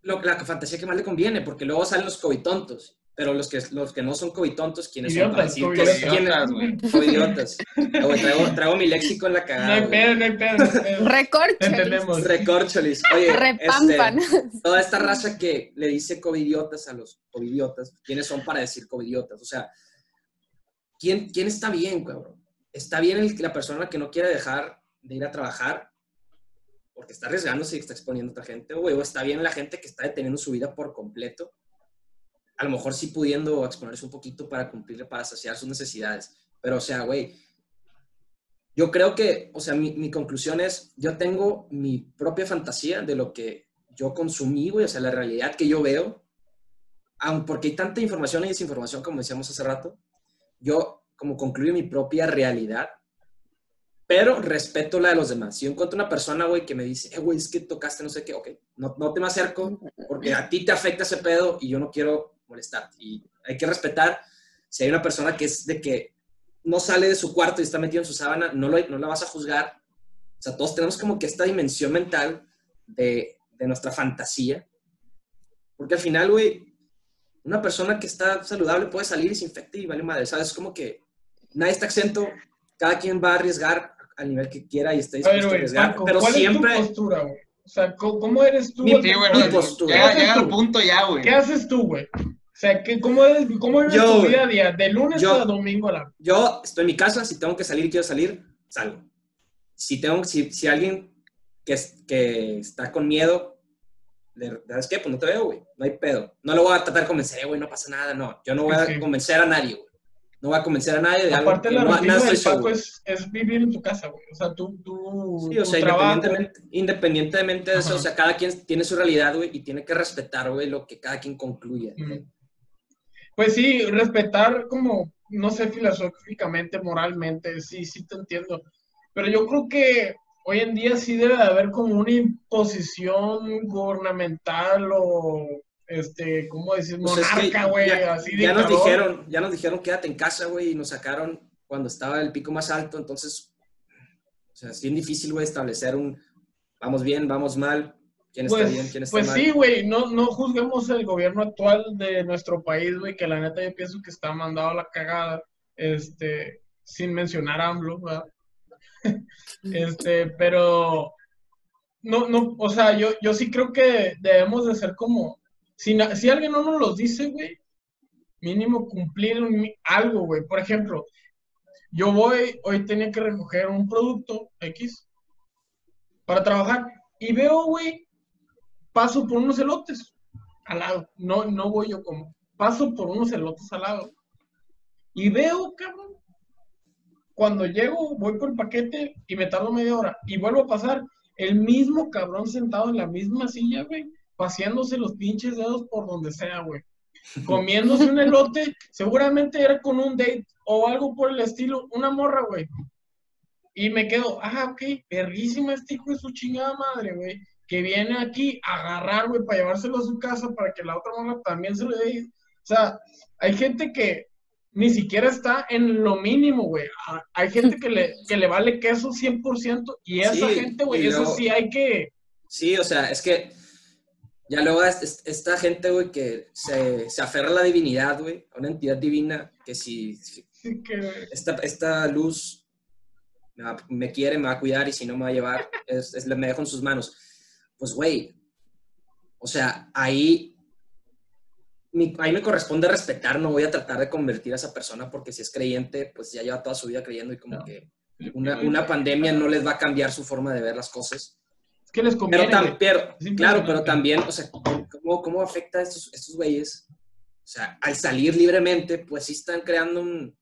lo, la fantasía que más le conviene, porque luego salen los covitontos. Pero los que, los que no son covitontos, ¿quiénes son? Para Idiotas, decir que- covidiotas. ¿quiénes? Covidiotas. Ah, güey, Traigo, traigo mi léxico en la No cagada. hay güey. pedo, no hay pedo. no hay pedo. Recorcholis. Recorcholis. *laughs* Oye, Repampan. este, toda esta raza que le dice covidiotas a los covidiotas, ¿quiénes son para decir covidiotas? O sea, ¿quién, quién está bien, cabrón? ¿Está bien el- la persona que no quiere dejar de ir a trabajar porque está arriesgándose y está exponiendo a otra gente? güey? ¿O está bien la gente que está deteniendo su vida por completo? A lo mejor sí pudiendo exponerse un poquito para cumplir, para saciar sus necesidades. Pero, o sea, güey, yo creo que, o sea, mi, conclusión es, yo tengo mi propia fantasía de lo que yo consumí, güey, o sea, la realidad que yo veo, aun porque hay tanta información y desinformación, como decíamos hace rato, yo como concluyo mi propia realidad, pero respeto la de los demás. Si yo encuentro una persona, güey, que me dice, eh, güey, es que tocaste no sé qué, ok, no, no te me acerco, porque a ti te afecta ese pedo y yo no quiero molestarte. Y hay que respetar, si hay una persona que es de que no sale de su cuarto y está metido en su sábana, no, lo, no la vas a juzgar. O sea, todos tenemos como que esta dimensión mental de, de nuestra fantasía. Porque al final, güey, una persona que está saludable puede salir y se infecte y vale madre, ¿sabes? Es como que nadie está exento, cada quien va a arriesgar al nivel que quiera y está A ver, dispuesto a arriesgar, Paco, pero ¿cuál siempre... es tu postura, güey? O sea, ¿cómo, eres tú? Mi-? Sí, Mi bueno, postura. llega, ¿Qué llega haces al punto ya, güey. ¿Qué haces tú, güey? O sea, ¿qué, ¿cómo eres, cómo eres Yo, tu día a día? De lunes Yo- a domingo la... Yo estoy en mi casa, si tengo que salir y quiero salir, salgo. Si tengo, si, si alguien que, es- que está con miedo, le- ¿sabes qué? Pues no te veo, güey. No hay pedo. No lo voy a tratar de convencer, "Eh, güey, no pasa nada, no. Yo no voy Sí, a convencer a nadie, güey. No voy a convencer a nadie de algo Aparte, la no, del Paco es, es vivir en tu casa, güey. O sea, tú, tú, Sí, o sea, independientemente, independientemente de eso, Ajá. o sea, cada quien tiene su realidad, güey, y tiene que respetar, güey, lo que cada quien concluye. Ujú. Pues sí, respetar como, no sé, filosóficamente, moralmente, sí, sí te entiendo. Pero yo creo que hoy en día sí debe de haber como una imposición gubernamental o, este, ¿cómo decir? Pues es que Monarca, güey, ya, así ya nos dijeron, ya nos dijeron quédate en casa, güey, y nos sacaron cuando estaba el pico más alto, entonces, o sea, es bien difícil, güey, establecer un vamos bien, vamos mal, quién está Pues, bien, quién está pues mal. sí, güey, no, no juzguemos el gobierno actual de nuestro país, güey, que la neta yo pienso que está mandado a la cagada, este, sin mencionar a AMLO, ¿verdad? *laughs* este, pero no, no, o sea, yo, yo sí creo que debemos de ser como, si, na- si alguien no nos los dice, güey, mínimo cumplir un- algo, güey. Por ejemplo, yo voy, hoy tenía que recoger un producto X para trabajar y veo, güey, paso por unos elotes al lado. No, no voy yo como, paso por unos elotes al lado. Y veo, cabrón, cuando llego, voy por el paquete y me tardo media hora y vuelvo a pasar el mismo cabrón sentado en la misma silla, güey, paseándose los pinches dedos por donde sea, güey. Comiéndose un elote, seguramente era con un date o algo por el estilo, una morra, güey. Y me quedo, ah, ok, perrísima este hijo de su chingada madre, güey, que viene aquí a agarrar, güey, para llevárselo a su casa para que la otra morra también se lo dé. O sea, hay gente que ni siquiera está en lo mínimo, güey. Ah, Hay gente que le, que le vale queso 100% y esa Sí, gente, güey, eso luego- sí hay que... Sí, o sea, es que ya luego es- es- esta gente, güey, que se, se aferra a la divinidad, güey, a una entidad divina, que si, sí que- esta, esta luz me quiere, me va a cuidar y si no me va a llevar, es, es- me dejo en sus manos. Pues, güey, o sea, ahí, mi- ahí me corresponde respetar, no voy a tratar de convertir a esa persona porque si es creyente, pues ya lleva toda su vida creyendo y como No. que una, una pandemia no les va a cambiar su forma de ver las cosas. Es que les conviene, Pero, claro, pero también, o sea, ¿cómo, cómo afecta a estos, estos güeyes? O sea, al salir libremente, pues sí están creando un,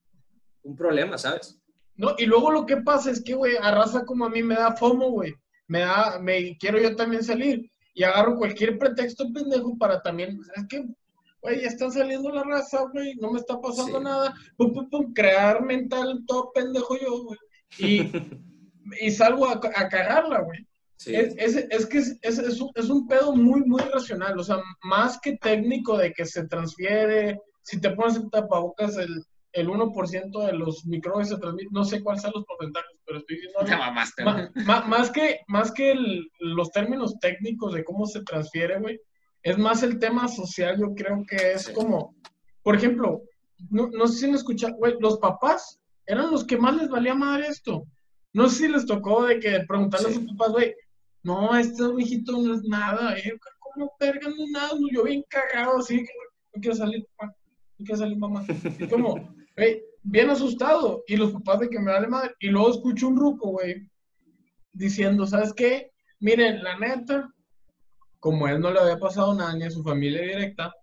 un problema, ¿sabes? No, y luego lo que pasa es que, güey, a raza como a mí me da FOMO, güey. Me da, me quiero yo también salir. Y agarro cualquier pretexto pendejo para también, es que, güey, ya están saliendo la raza, güey, no me está pasando Sí. nada. Pum, pum, pum, crear mental todo pendejo yo, güey. Y, *laughs* y salgo a, a cagarla, güey. Sí. Es, es- es que es, es- es un, es un pedo muy, muy racional, o sea, más que técnico de que se transfiere, si te pones el tapabocas, el, el 1% de los microbios se transmiten, no sé cuáles son los porcentajes, pero estoy diciendo más, más, que, más que los términos técnicos de cómo se transfiere, güey, es más el tema social, yo creo que es como, por ejemplo, no, no sé si me escuchan, güey, los papás eran los que más les valía madre esto. No sé si les tocó de que preguntarle a sus papás, güey, no, este hijito no es nada, eh, ¿cómo verga no es nada? yo bien cagado, así, no quiero salir, papá, no quiero salir, mamá. Y como, bien asustado. Y los papás de que me vale madre. Y luego escucho un ruco, güey, diciendo, ¿sabes qué? Miren, la neta, como él no le había pasado nada ni a su familia directa,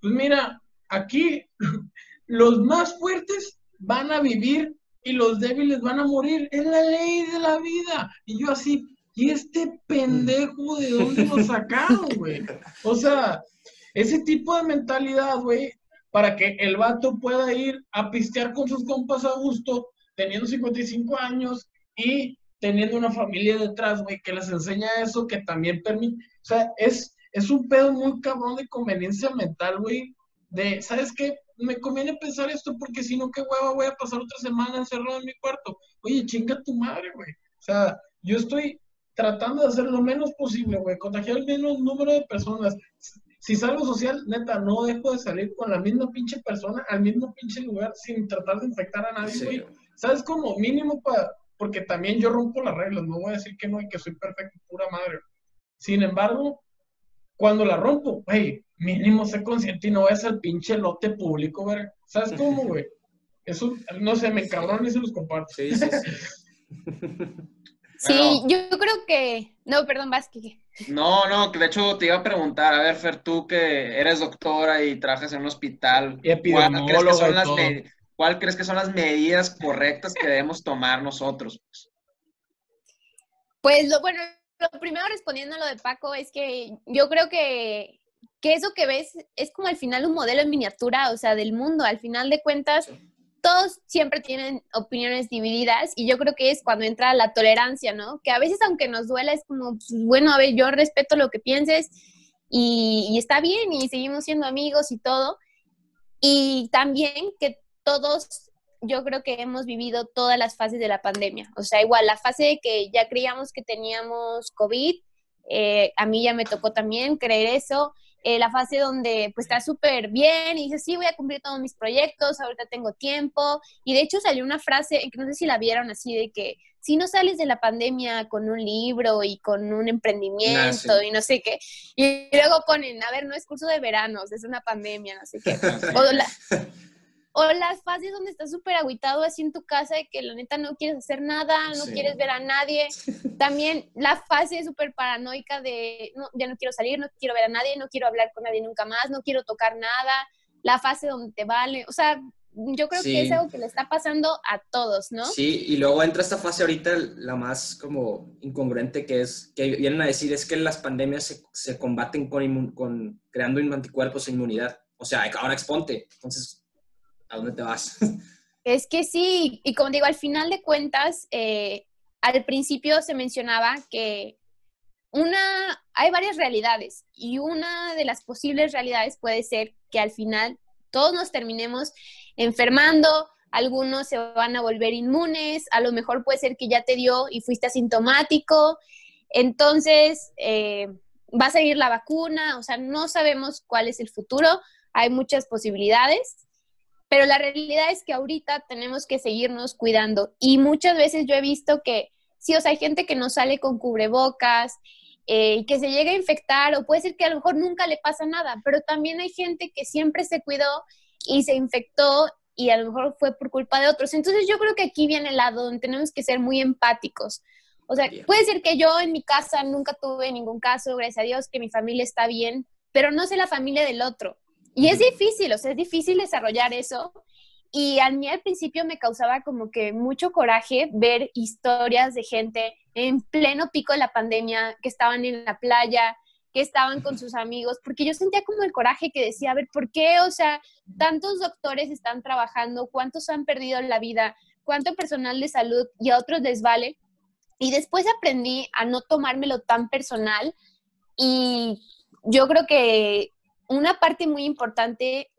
pues mira, aquí *laughs* los más fuertes van a vivir y los débiles van a morir. Es la ley de la vida. Y yo así, ¿y este pendejo de dónde lo sacaron, güey? O sea, ese tipo de mentalidad, güey, para que el vato pueda ir a pistear con sus compas a gusto, teniendo 55 años y teniendo una familia detrás, güey, que les enseña eso, que también permite, o sea, es, es un pedo muy cabrón de conveniencia mental, güey, de, ¿sabes qué? Me conviene pensar esto porque si no, qué hueva voy a pasar otra semana encerrado en mi cuarto. Oye, chinga tu madre, güey. O sea, yo estoy tratando de hacer lo menos posible, güey, contagiar el menos número de personas si salgo social, neta, no dejo de salir con la misma pinche persona al mismo pinche lugar sin tratar de infectar a nadie, güey. ¿Sabes cómo? Mínimo para, porque también yo rompo las reglas, no voy a decir que no y que soy perfecto, pura madre. Sin embargo, cuando la rompo, güey, mínimo sé consciente y no voy a ser pinche lote público, güey. ¿Sabes *laughs* cómo, güey? Eso, no sé, me encabrón y se los comparto. Sí, sí, sí. sí, yo creo que, no, perdón, Vázquez. No, no, que de hecho te iba a preguntar, a ver, Fer, tú que eres doctora y trabajas en un hospital, ¿cuál crees, que son las ¿cuál crees que son las medidas correctas que debemos tomar nosotros? Pues lo bueno, lo primero respondiendo a lo de Paco es que yo creo que, que eso que ves es como al final un modelo en miniatura, o sea, del mundo. Al final de cuentas, todos siempre tienen opiniones divididas y yo creo que es cuando entra la tolerancia, ¿no? Que a veces aunque nos duela es como, pues, bueno, a ver, yo respeto lo que pienses y, está bien y seguimos siendo amigos y todo. Y también que todos, yo creo que hemos vivido todas las fases de la pandemia. O sea, igual la fase de que ya creíamos que teníamos COVID, eh, a mí ya me tocó también creer eso. Eh, la fase donde pues está súper bien y dices, sí, voy a cumplir todos mis proyectos, ahorita tengo tiempo. Y de hecho salió una frase, que no sé si la vieron así, de que si no sales de la pandemia con un libro y con un emprendimiento ah, y no sé qué, y luego ponen, a ver, no es curso de veranos, es una pandemia, no sé qué. *laughs* O las fases donde estás súper aguitado así en tu casa de que la neta no quieres hacer nada, no quieres ver a nadie. *laughs* También la fase súper paranoica de no, ya no quiero salir, no quiero ver a nadie, no quiero hablar con nadie nunca más, no quiero tocar nada. La fase donde te vale, o sea, yo creo que es algo que le está pasando a todos, ¿no? Sí, y luego entra esta fase ahorita, la más como incongruente, que es, que vienen a decir, es que las pandemias se, se combaten con, con creando anticuerpos e inmunidad. O sea, ahora exponte. Entonces, ¿a dónde te vas? Es que sí, y como digo, al final de cuentas, eh, al principio se mencionaba que una, hay varias realidades y una de las posibles realidades puede ser que al final todos nos terminemos enfermando, algunos se van a volver inmunes, a lo mejor puede ser que ya te dio y fuiste asintomático, entonces eh, va a seguir la vacuna, o sea, no sabemos cuál es el futuro, hay muchas posibilidades pero la realidad es que ahorita tenemos que seguirnos cuidando y muchas veces yo he visto que sí, o sea, hay gente que no sale con cubrebocas eh, y que se llega a infectar o puede ser que a lo mejor nunca le pasa nada, pero también hay gente que siempre se cuidó y se infectó y a lo mejor fue por culpa de otros. Entonces yo creo que aquí viene el lado donde tenemos que ser muy empáticos. O sea, puede ser que yo en mi casa nunca tuve ningún caso, gracias a Dios, que mi familia está bien, pero no sé la familia del otro. Y es difícil, o sea, es difícil desarrollar eso. Y a mí al principio me causaba como que mucho coraje ver historias de gente en pleno pico de la pandemia, que estaban en la playa, que estaban con sus amigos, porque yo sentía como el coraje que decía, a ver, ¿por qué? O sea, tantos doctores están trabajando, cuántos han perdido la vida, cuánto personal de salud y a otros les vale. Y después aprendí a no tomármelo tan personal y yo creo que una parte muy importante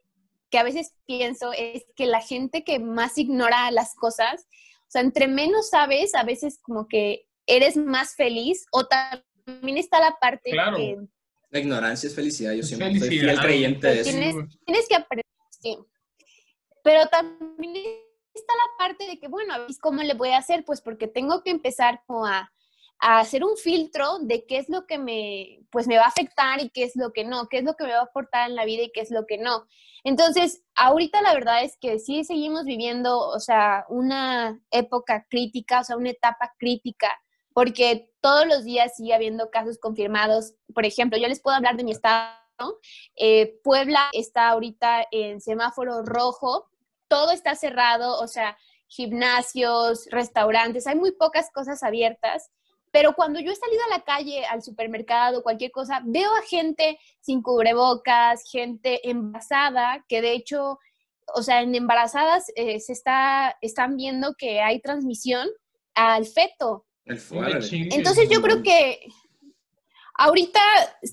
que a veces pienso es que la gente que más ignora las cosas, o sea, entre menos sabes, a veces como que eres más feliz o también está la parte Claro. que La ignorancia es felicidad, yo siempre soy felicidad. fiel creyente de eso. tienes, tienes que aprender. sí. Pero también está la parte de que, bueno, a ver, ¿cómo le voy a hacer? Pues porque tengo que empezar como a, a hacer un filtro de qué es lo que me, pues me va a afectar y qué es lo que no, qué es lo que me va a aportar en la vida y qué es lo que no. Entonces, ahorita la verdad es que sí seguimos viviendo, o sea, una época crítica, o sea, una etapa crítica, porque todos los días sigue habiendo casos confirmados. Por ejemplo, yo les puedo hablar de mi estado. Eh, Puebla está ahorita en semáforo rojo, todo está cerrado, o sea, gimnasios, restaurantes, hay muy pocas cosas abiertas. Pero cuando yo he salido a la calle, al supermercado, cualquier cosa, veo a gente sin cubrebocas, gente embarazada, que de hecho, o sea, en embarazadas eh, se está, están viendo que hay transmisión al feto. Entonces yo creo que ahorita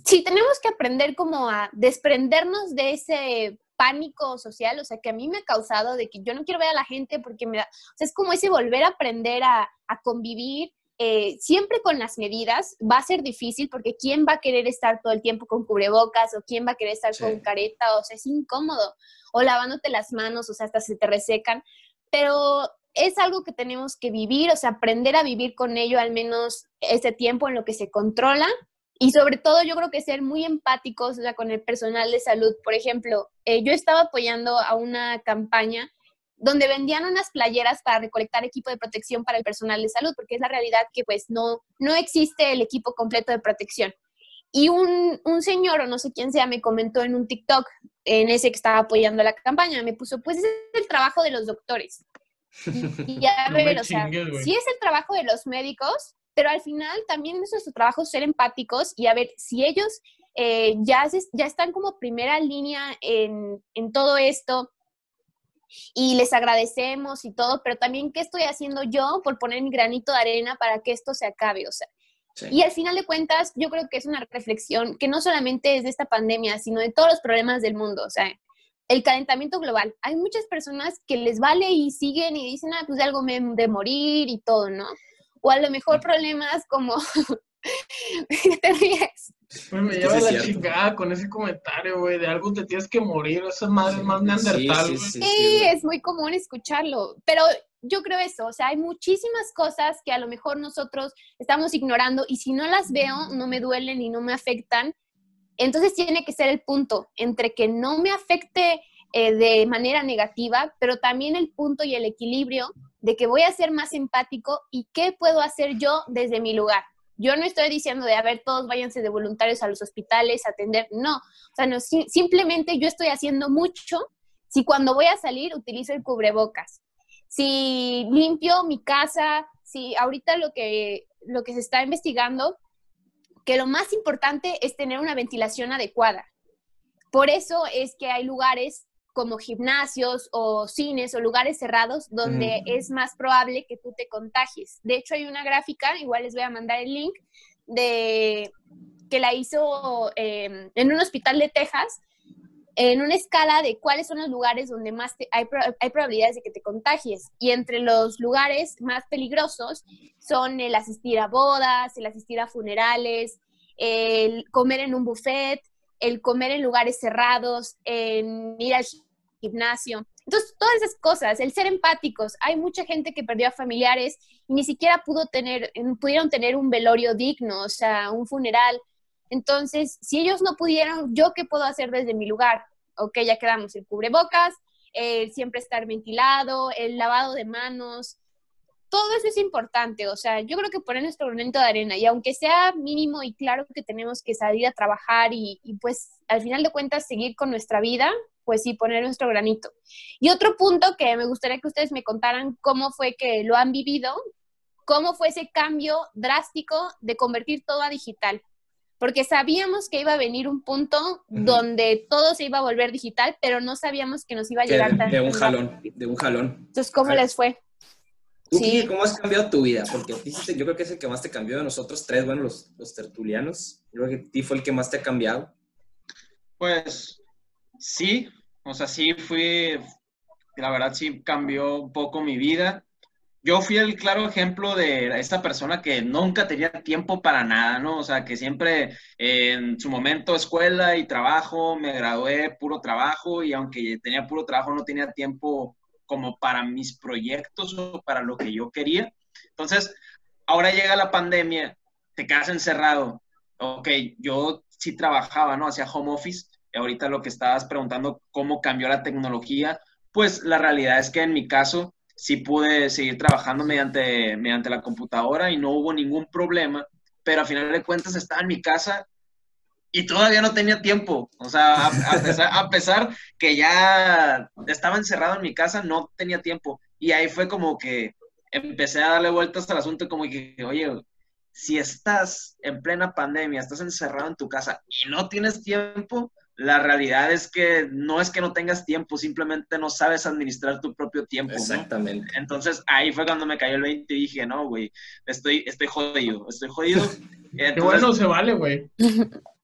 sí tenemos que aprender como a desprendernos de ese pánico social, o sea, que a mí me ha causado de que yo no quiero ver a la gente porque me da, o sea, es como ese volver a aprender a, a convivir eh, siempre con las medidas, va a ser difícil porque ¿quién va a querer estar todo el tiempo con cubrebocas o quién va a querer estar Sí. con careta? O sea, es incómodo. O lavándote las manos, o sea, hasta se te resecan. Pero es algo que tenemos que vivir, o sea, aprender a vivir con ello al menos ese tiempo en lo que se controla. Y sobre todo yo creo que ser muy empáticos o sea, con el personal de salud. Por ejemplo, eh, yo estaba apoyando a una campaña donde vendían unas playeras para recolectar equipo de protección para el personal de salud, porque es la realidad que pues no, no existe el equipo completo de protección. Y un, un señor, o no sé quién sea, me comentó en un TikTok, en ese que estaba apoyando la campaña, me puso, pues es el trabajo de los doctores. Y *laughs* No ver, o sea, chingues, sí es el trabajo de los médicos, pero al final también es nuestro trabajo ser empáticos y a ver si ellos eh, ya, se- ya están como primera línea en, en todo esto y les agradecemos y todo, pero también qué estoy haciendo yo por poner mi granito de arena para que esto se acabe, o sea. Sí. Y al final de cuentas, yo creo que es una reflexión que no solamente es de esta pandemia, sino de todos los problemas del mundo, o sea, el calentamiento global. Hay muchas personas que les vale y siguen y dicen, ah, pues de algo me de morir y todo, ¿no? O a lo mejor problemas como... *laughs* ¿Qué te ríes? Pues me lleva sí la chingada con ese comentario, güey. De algo te tienes que morir. Esa madre es más neandertal. Sí, sí, sí, Sí, es muy común escucharlo, pero yo creo eso, o sea, hay muchísimas cosas que a lo mejor nosotros estamos ignorando y si no las veo, no me duelen y no me afectan. Entonces tiene que ser el punto entre que no me afecte eh, de manera negativa, pero también el punto y el equilibrio de que voy a ser más empático y qué puedo hacer yo desde mi lugar. Yo no estoy diciendo de, a ver, todos váyanse de voluntarios a los hospitales a atender, no. O sea, no, si- simplemente yo estoy haciendo mucho si cuando voy a salir utilizo el cubrebocas, si limpio mi casa, si ahorita lo que, lo que se está investigando, que lo más importante es tener una ventilación adecuada. Por eso es que hay lugares como gimnasios o cines o lugares cerrados donde es más probable que tú te contagies. De hecho, hay una gráfica, igual les voy a mandar el link, de que la hizo eh, en un hospital de Texas, en una escala de cuáles son los lugares donde más te- hay, hay probabilidades de que te contagies. Y entre los lugares más peligrosos son el asistir a bodas, el asistir a funerales, el comer en un buffet, el comer en lugares cerrados, en ir al gimnasio. Entonces, todas esas cosas, el ser empáticos. Hay mucha gente que perdió a familiares y ni siquiera pudo tener, pudieron tener un velorio digno, o sea, un funeral. Entonces, si ellos no pudieron, ¿yo qué puedo hacer desde mi lugar? Ok, ya quedamos, el cubrebocas, el siempre estar ventilado, el lavado de manos, todo eso es importante, o sea, yo creo que poner nuestro granito de arena y aunque sea mínimo y claro que tenemos que salir a trabajar y, y, pues al final de cuentas seguir con nuestra vida, pues sí, poner nuestro granito. Y otro punto que me gustaría que ustedes me contaran cómo fue que lo han vivido, cómo fue ese cambio drástico de convertir todo a digital. Porque sabíamos que iba a venir un punto donde todo se iba a volver digital, pero no sabíamos que nos iba a llegar de, tan de un jalón, rápido. de un jalón. Entonces, ¿cómo les fue? ¿Tú, Sí. Kike, ¿Cómo has cambiado tu vida? Porque a ti yo creo que es el que más te cambió de nosotros tres, bueno, los, los tertulianos. Yo creo que a ti fue el que más te ha cambiado. Pues sí, O sea, sí fui, la verdad sí cambió un poco mi vida. Yo fui el claro ejemplo de esta persona que nunca tenía tiempo para nada, ¿no? O sea, que siempre en su momento escuela y trabajo, me gradué puro trabajo y aunque tenía puro trabajo no tenía tiempo como para mis proyectos o para lo que yo quería. Entonces, ahora llega la pandemia, te quedas encerrado. Ok, yo sí trabajaba, ¿no? Hacía home office. Y ahorita lo que estabas preguntando, cómo cambió la tecnología, pues la realidad es que en mi caso sí pude seguir trabajando mediante, mediante la computadora y no hubo ningún problema, pero a final de cuentas estaba en mi casa y todavía no tenía tiempo. O sea, a, pesar, que ya estaba encerrado en mi casa, no tenía tiempo. Y ahí fue como que empecé a darle vueltas al asunto como que, oye, si estás en plena pandemia, estás encerrado en tu casa y no tienes tiempo, la realidad es que no es que no tengas tiempo, simplemente no sabes administrar tu propio tiempo. Exactamente. Entonces ahí fue cuando me cayó el 20 y dije, no, güey, estoy, estoy jodido, estoy jodido. *laughs* Qué bueno se vale, güey. *laughs*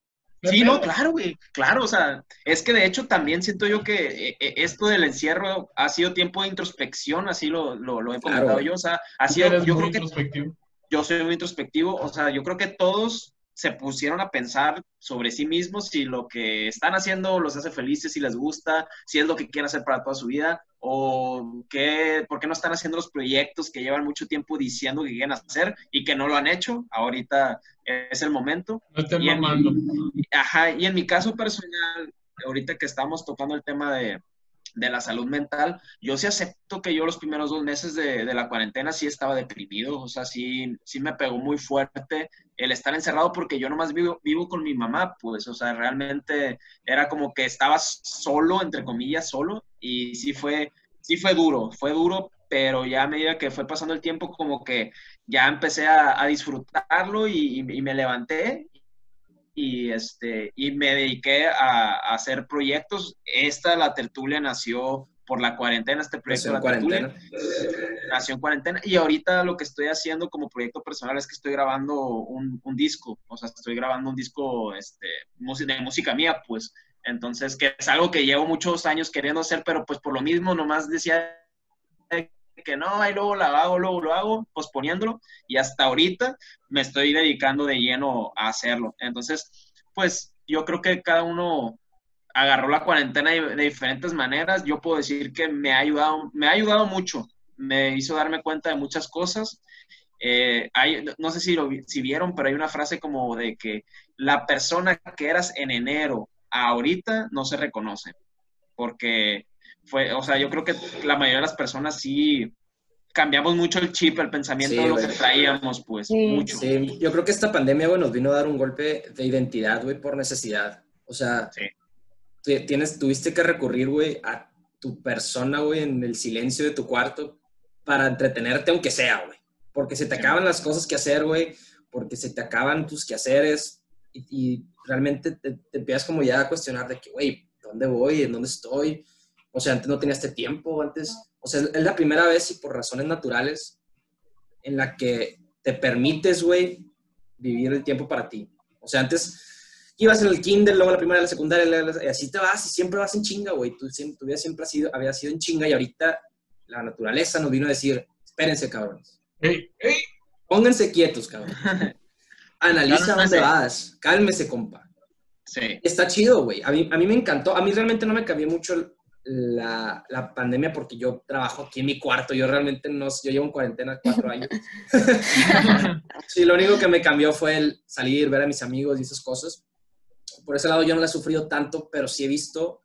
Sí, no, claro, güey, claro, o sea, es que de hecho también siento yo que eh, eh, esto del encierro ha sido tiempo de introspección, así lo, lo, he comentado yo, o sea, ha sido, yo creo que yo soy muy introspectivo, o sea, yo creo que todos se pusieron a pensar sobre sí mismos si lo que están haciendo los hace felices, si les gusta, si es lo que quieren hacer para toda su vida, o qué, por qué no están haciendo los proyectos que llevan mucho tiempo diciendo que quieren hacer y que no lo han hecho. Ahorita es el momento. No y, en mi, ajá, y en mi caso personal, ahorita que estamos tocando el tema de, de la salud mental, yo sí acepto que yo los primeros dos meses de, de, la cuarentena sí estaba deprimido, o sea, sí, sí me pegó muy fuerte el estar encerrado porque yo nomás vivo, vivo con mi mamá, pues, o sea, realmente era como que estaba solo, entre comillas, solo, y sí fue, sí fue duro, fue duro, pero ya a medida que fue pasando el tiempo, como que ya empecé a, a disfrutarlo y, y, me levanté y, este, y me dediqué a, a, hacer proyectos. Esta, la tertulia, nació por la cuarentena, este proyecto nació en cuarentena. nació en cuarentena. Y ahorita lo que estoy haciendo como proyecto personal es que estoy grabando un, un disco, o sea, estoy grabando un disco este, de música mía, pues. Entonces, que es algo que llevo muchos años queriendo hacer, pero pues por lo mismo nomás decía que no, ahí luego lo hago, luego lo hago, posponiéndolo, y hasta ahorita me estoy dedicando de lleno a hacerlo. Entonces, pues yo creo que cada uno agarró la cuarentena de, diferentes maneras. Yo puedo decir que me ha ayudado, me ha ayudado mucho, me hizo darme cuenta de muchas cosas. Eh, hay, no sé si, lo, si vieron, pero hay una frase como de que la persona que eras en enero ahorita no se reconoce, porque fue, o sea, yo creo que la mayoría de las personas sí cambiamos mucho el chip, el pensamiento de lo que traíamos, pues, mucho. Sí, yo creo que esta pandemia, güey, nos vino a dar un golpe de identidad, güey, por necesidad. O sea, tienes, tuviste que recurrir, güey, a tu persona, güey, en el silencio de tu cuarto para entretenerte, aunque sea, güey. Porque se te acaban las cosas que hacer, güey, porque se te acaban tus quehaceres y, y realmente te, te, empiezas como ya a cuestionar de que, güey, ¿dónde voy? ¿En dónde estoy? O sea, antes no tenía este tiempo, antes, o sea, es la primera vez y por razones naturales en la que te permites, güey, vivir el tiempo para ti. O sea, antes ibas en el kinder, luego la primera, la secundaria, y así te vas y siempre vas en chinga, güey. Tu, tu vida siempre ha sido, había sido en chinga y ahorita la naturaleza nos vino a decir, espérense, cabrones. Hey, hey. Pónganse quietos, cabrón. *laughs* Analiza dónde vas. Cálmese, compa. Sí. Está chido, güey. A mí, a mí me encantó. A mí realmente no me cambió mucho la, la, pandemia porque yo trabajo aquí en mi cuarto. Yo realmente no, yo llevo en cuarentena cuatro años. *laughs* sí, lo único que me cambió fue el salir, ver a mis amigos y esas cosas. Por ese lado yo no la he sufrido tanto, pero sí he visto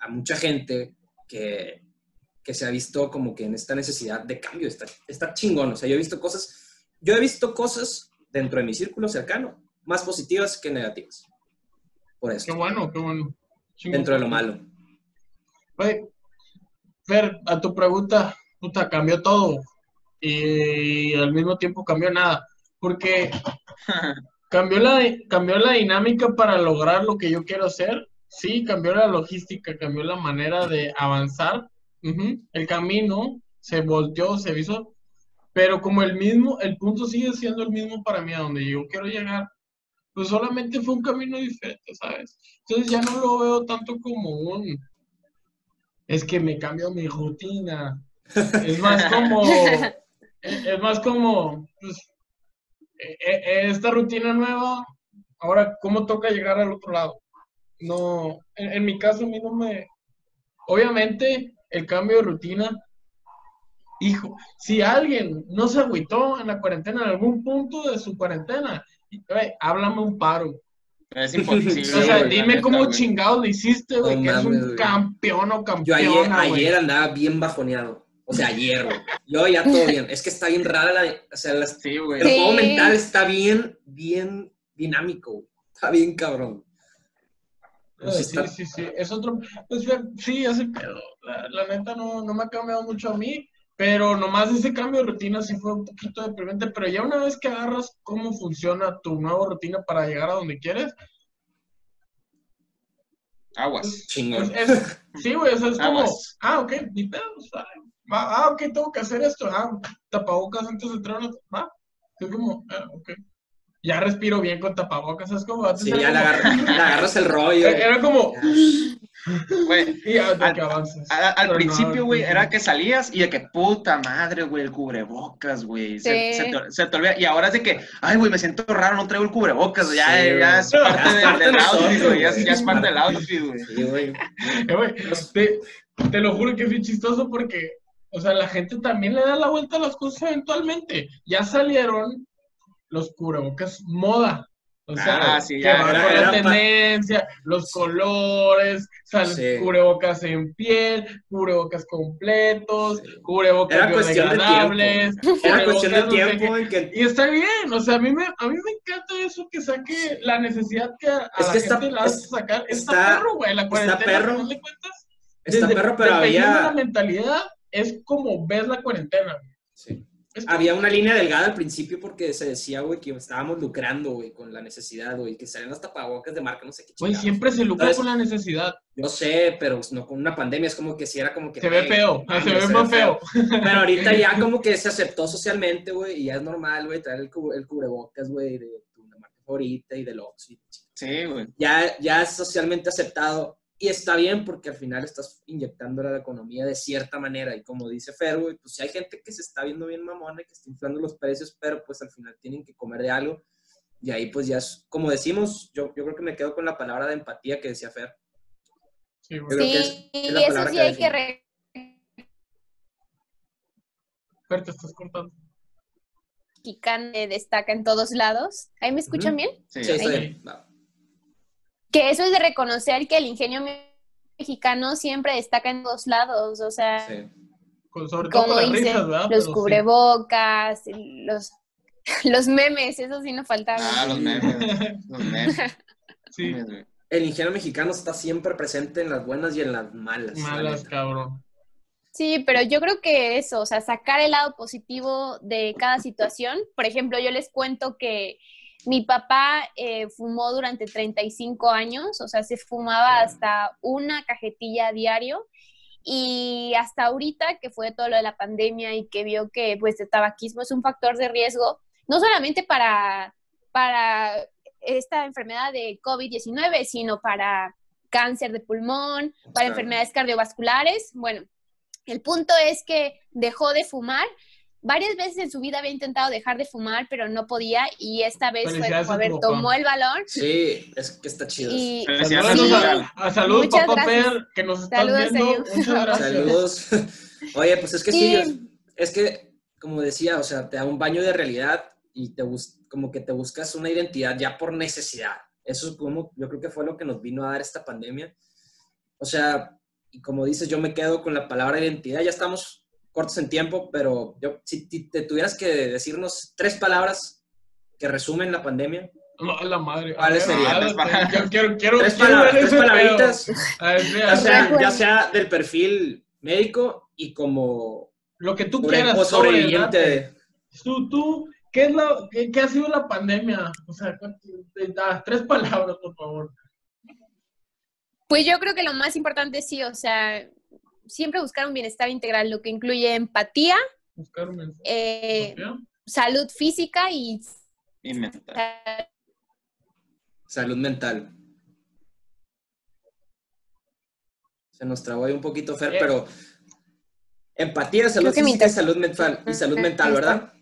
a mucha gente que, que se ha visto como que en esta necesidad de cambio. Está, está chingón. O sea, yo he visto cosas, yo he visto cosas dentro de mi círculo cercano más positivas que negativas. Por eso. Qué bueno, qué bueno. Chingón. Dentro de lo malo. Fer, a tu pregunta, puta, cambió todo y al mismo tiempo cambió nada, porque *laughs* cambió la, cambió la dinámica para lograr lo que yo quiero hacer, sí, cambió la logística, cambió la manera de avanzar, uh -huh. el camino se volteó, se hizo, pero como el mismo, el punto sigue siendo el mismo para mí, a donde yo quiero llegar, pues solamente fue un camino diferente, ¿sabes? Entonces ya no lo veo tanto como un es que me cambió mi rutina. *laughs* Es más como, *laughs* es más como, pues, e- e- esta rutina nueva, ahora, ¿cómo toca llegar al otro lado? No, en, en mi caso a mí no me, obviamente el cambio de rutina, hijo, si alguien no se agüitó en la cuarentena, en algún punto de su cuarentena, güey, háblame un paro. Es imposible. *laughs* O sea, güey, dime la neta, cómo güey. chingados lo hiciste, güey, que eres mames, un güey. campeón o Yo campeona, ayer, güey. ayer andaba bien bajoneado. O sea, ayer, güey. Yo ya todo bien. Es que está bien rara la... O sea, las- Sí, güey. el Sí. juego mental está bien, bien dinámico. Está bien cabrón. Eh, Sí, Sí, está- sí, sí, es otro, pues, sí, es el pedo. La, la neta no, no me ha cambiado mucho a mí, pero nomás ese cambio de rutina sí fue un poquito deprimente, pero ya una vez que agarras cómo funciona tu nueva rutina para llegar a donde quieres, Aguas. Chingón. pues es, sí, güey, o sea, es como, Aguas. ah, ok, ni pedo, ah, ok, tengo que hacer esto, ah, tapabocas antes de entrar, a una- va, es como, ah, ok. Ya respiro bien con tapabocas, es como, antes Sí, ya le, como- agarra- le agarras el rollo. *laughs* era como, Güey, Al- no, principio, güey, era que salías y de que puta madre, güey, el cubrebocas, güey. Se, Sí. se te, se te olvida. Y ahora es de que, ay, güey, me siento raro, no traigo el cubrebocas. Ya, Sí, ya güey. es parte, Ya es del- parte del de outfit, güey. Ya, es- parte del outfit, güey. Sí, güey. Eh, güey, te, te lo juro que es bien chistoso porque, o sea, la gente también le da la vuelta a las cosas eventualmente. Ya salieron los cubrebocas moda. O sea, Ah, sí, ya, era- la tendencia, los colores, salen Sí. cubrebocas en piel, cubrebocas completos, Sí. cubrebocas Era cuestión de. Era cuestión de tiempo en que... y está bien, o sea, a mí me, a mí me encanta eso que saque la necesidad que a, a Es la que está- gente le hace es- sacar. Está, está- perro, güey, la cuarentena, perro. final de cuentas, Está desde- perro, pero de la había... mentalidad, es como ves la cuarentena. güey. Había una línea delgada al principio porque se decía, güey, que estábamos lucrando, güey, con la necesidad, güey, que salían las tapabocas de marca, no sé qué Güey, siempre se lucra con la necesidad. Yo sé, pero no con una pandemia, es como que si era como que... Se ve feo, mames, se ve más feo. *laughs* Pero ahorita ya como que se aceptó socialmente, güey, y ya es normal, güey, traer el, cu- el cubrebocas, güey, de tu marca favorita y del Oxxo. y Sí, güey. Ya, ya es socialmente aceptado y está bien porque al final estás inyectando a la economía de cierta manera y como dice Fer, güey, pues sí hay gente que se está viendo bien mamona, que está inflando los precios, pero pues al final tienen que comer de algo y ahí pues ya es, como decimos, yo, yo creo que me quedo con la palabra de empatía que decía Fer. Sí, Yo creo que es- Sí, es la eso sí que hay que re- Fer, te estás cortando. eh, destaca en todos lados. ¿Ahí me escuchan Ujú. bien? Sí, Sí, está ahí. bien. Va. Que eso es de reconocer que el ingenio me- mexicano siempre destaca en todos lados, o sea, Sí. Con, sobre todo como con las dice, risas, ¿verdad? los Pero sí. cubrebocas, los, *laughs* los memes, eso sí no faltaba. Ah, los memes. Los memes. *laughs* Sí. El ingenio mexicano está siempre presente en las buenas y en las malas. la malas, cabrón. Sí, pero yo creo que eso, o sea, sacar el lado positivo de cada situación. Por ejemplo, yo les cuento que mi papá eh, fumó durante 35 años, o sea, se fumaba hasta una cajetilla a diario. Y hasta ahorita que fue todo lo de la pandemia y que vio que pues el tabaquismo es un factor de riesgo, no solamente para, para esta enfermedad de COVID-19, sino para cáncer de pulmón, para enfermedades cardiovasculares. Bueno, el punto es que dejó de fumar. Varias veces en su vida había intentado dejar de fumar, pero no podía. Y esta vez fue como, a ver, tomó el valor. Sí, es que está chido. Y Felicidades Saludos, Sí. a, a saludos, Muchas papá gracias. Per, que nos estás Saludos, viendo. señor. Muchas gracias. Saludos. *laughs* Oye, pues es que sí, Sí. es, es que, como decía, o sea, te da un baño de realidad y te bus- como que te buscas una identidad ya por necesidad. Eso es como, yo creo que fue lo que nos vino a dar esta pandemia. O sea, y como dices, yo me quedo con la palabra identidad. Ya estamos cortos en tiempo, pero yo, si te tuvieras que decirnos tres palabras que resumen la pandemia, No, a la madre. ¿Cuáles serían? Tres Yo quiero, quiero, tres quiero palabras, tres palabritas. A ver, ya sea, ya sea del perfil médico y como lo que tú quieras. sobre, sobreviviente. Tú, tú, ¿qué, es la, qué, qué ha sido la pandemia? O sea, tres palabras, por favor. Pues yo creo que lo más importante sí, o sea, siempre buscar un bienestar integral, lo que incluye empatía, Buscar un mensaje. eh, salud física y Y mental. Salud mental. Se nos trabó ahí un poquito, Fer, pero empatía, salud física y salud mental, y salud mental. ¿verdad?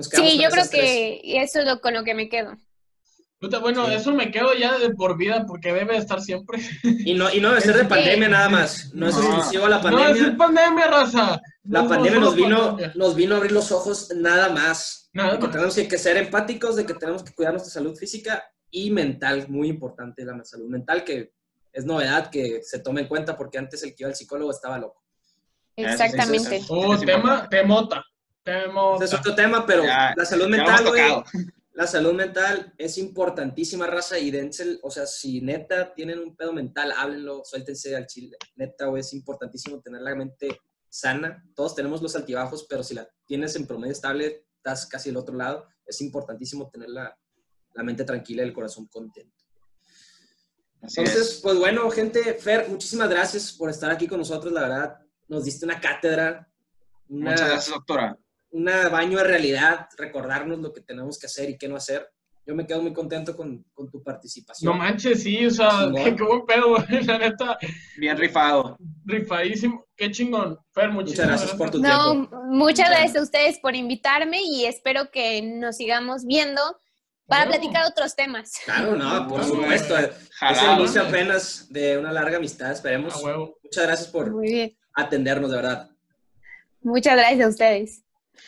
Sí, yo creo que eso es lo, con lo que me quedo. Bueno, Sí. eso me quedo ya de por vida porque debe estar siempre. Y no, y no debe ser de pandemia nada más. No es No. exclusivo a la No, pandemia. es pandemia, raza. La No, pandemia no, nos vino, pandemia. nos vino a abrir los ojos nada más. Nada de que más. tenemos que, ser empáticos, de que tenemos que cuidar nuestra salud física y mental, muy importante la salud mental, que es novedad que se tome en cuenta porque antes el que iba al psicólogo estaba loco. Eso Exactamente. eso Oh, Es tema, temota. Temota. Ese es otro tema, pero Ya- la salud mental, güey. La salud mental es importantísima, raza, y dense, o sea, si neta tienen un pedo mental, háblenlo, suéltense al chile. Neta, güey, es importantísimo tener la mente sana. Todos tenemos los altibajos, pero si la tienes en promedio estable, estás casi al otro lado. Es importantísimo tener la, la mente tranquila y el corazón contento. Así Entonces, es. pues bueno, gente, Fer, muchísimas gracias por estar aquí con nosotros, la verdad. Nos diste una cátedra, una, Muchas gracias, doctora. Una baño de realidad, recordarnos lo que tenemos que hacer y qué no hacer. Yo me quedo muy contento con, con tu participación. No manches, sí, o sea, qué, *laughs* qué buen pedo, güey. La neta, Bien rifado. rifadísimo. Qué chingón. Fer, Muchas gracias por tu No, tiempo. muchas Muchas gracias a ustedes por invitarme y espero que nos sigamos viendo para platicar otros temas. Claro, no, por supuesto. Es el inicio apenas de una larga amistad, esperemos. A huevo. Muchas gracias por atendernos, de verdad. Muchas gracias a ustedes.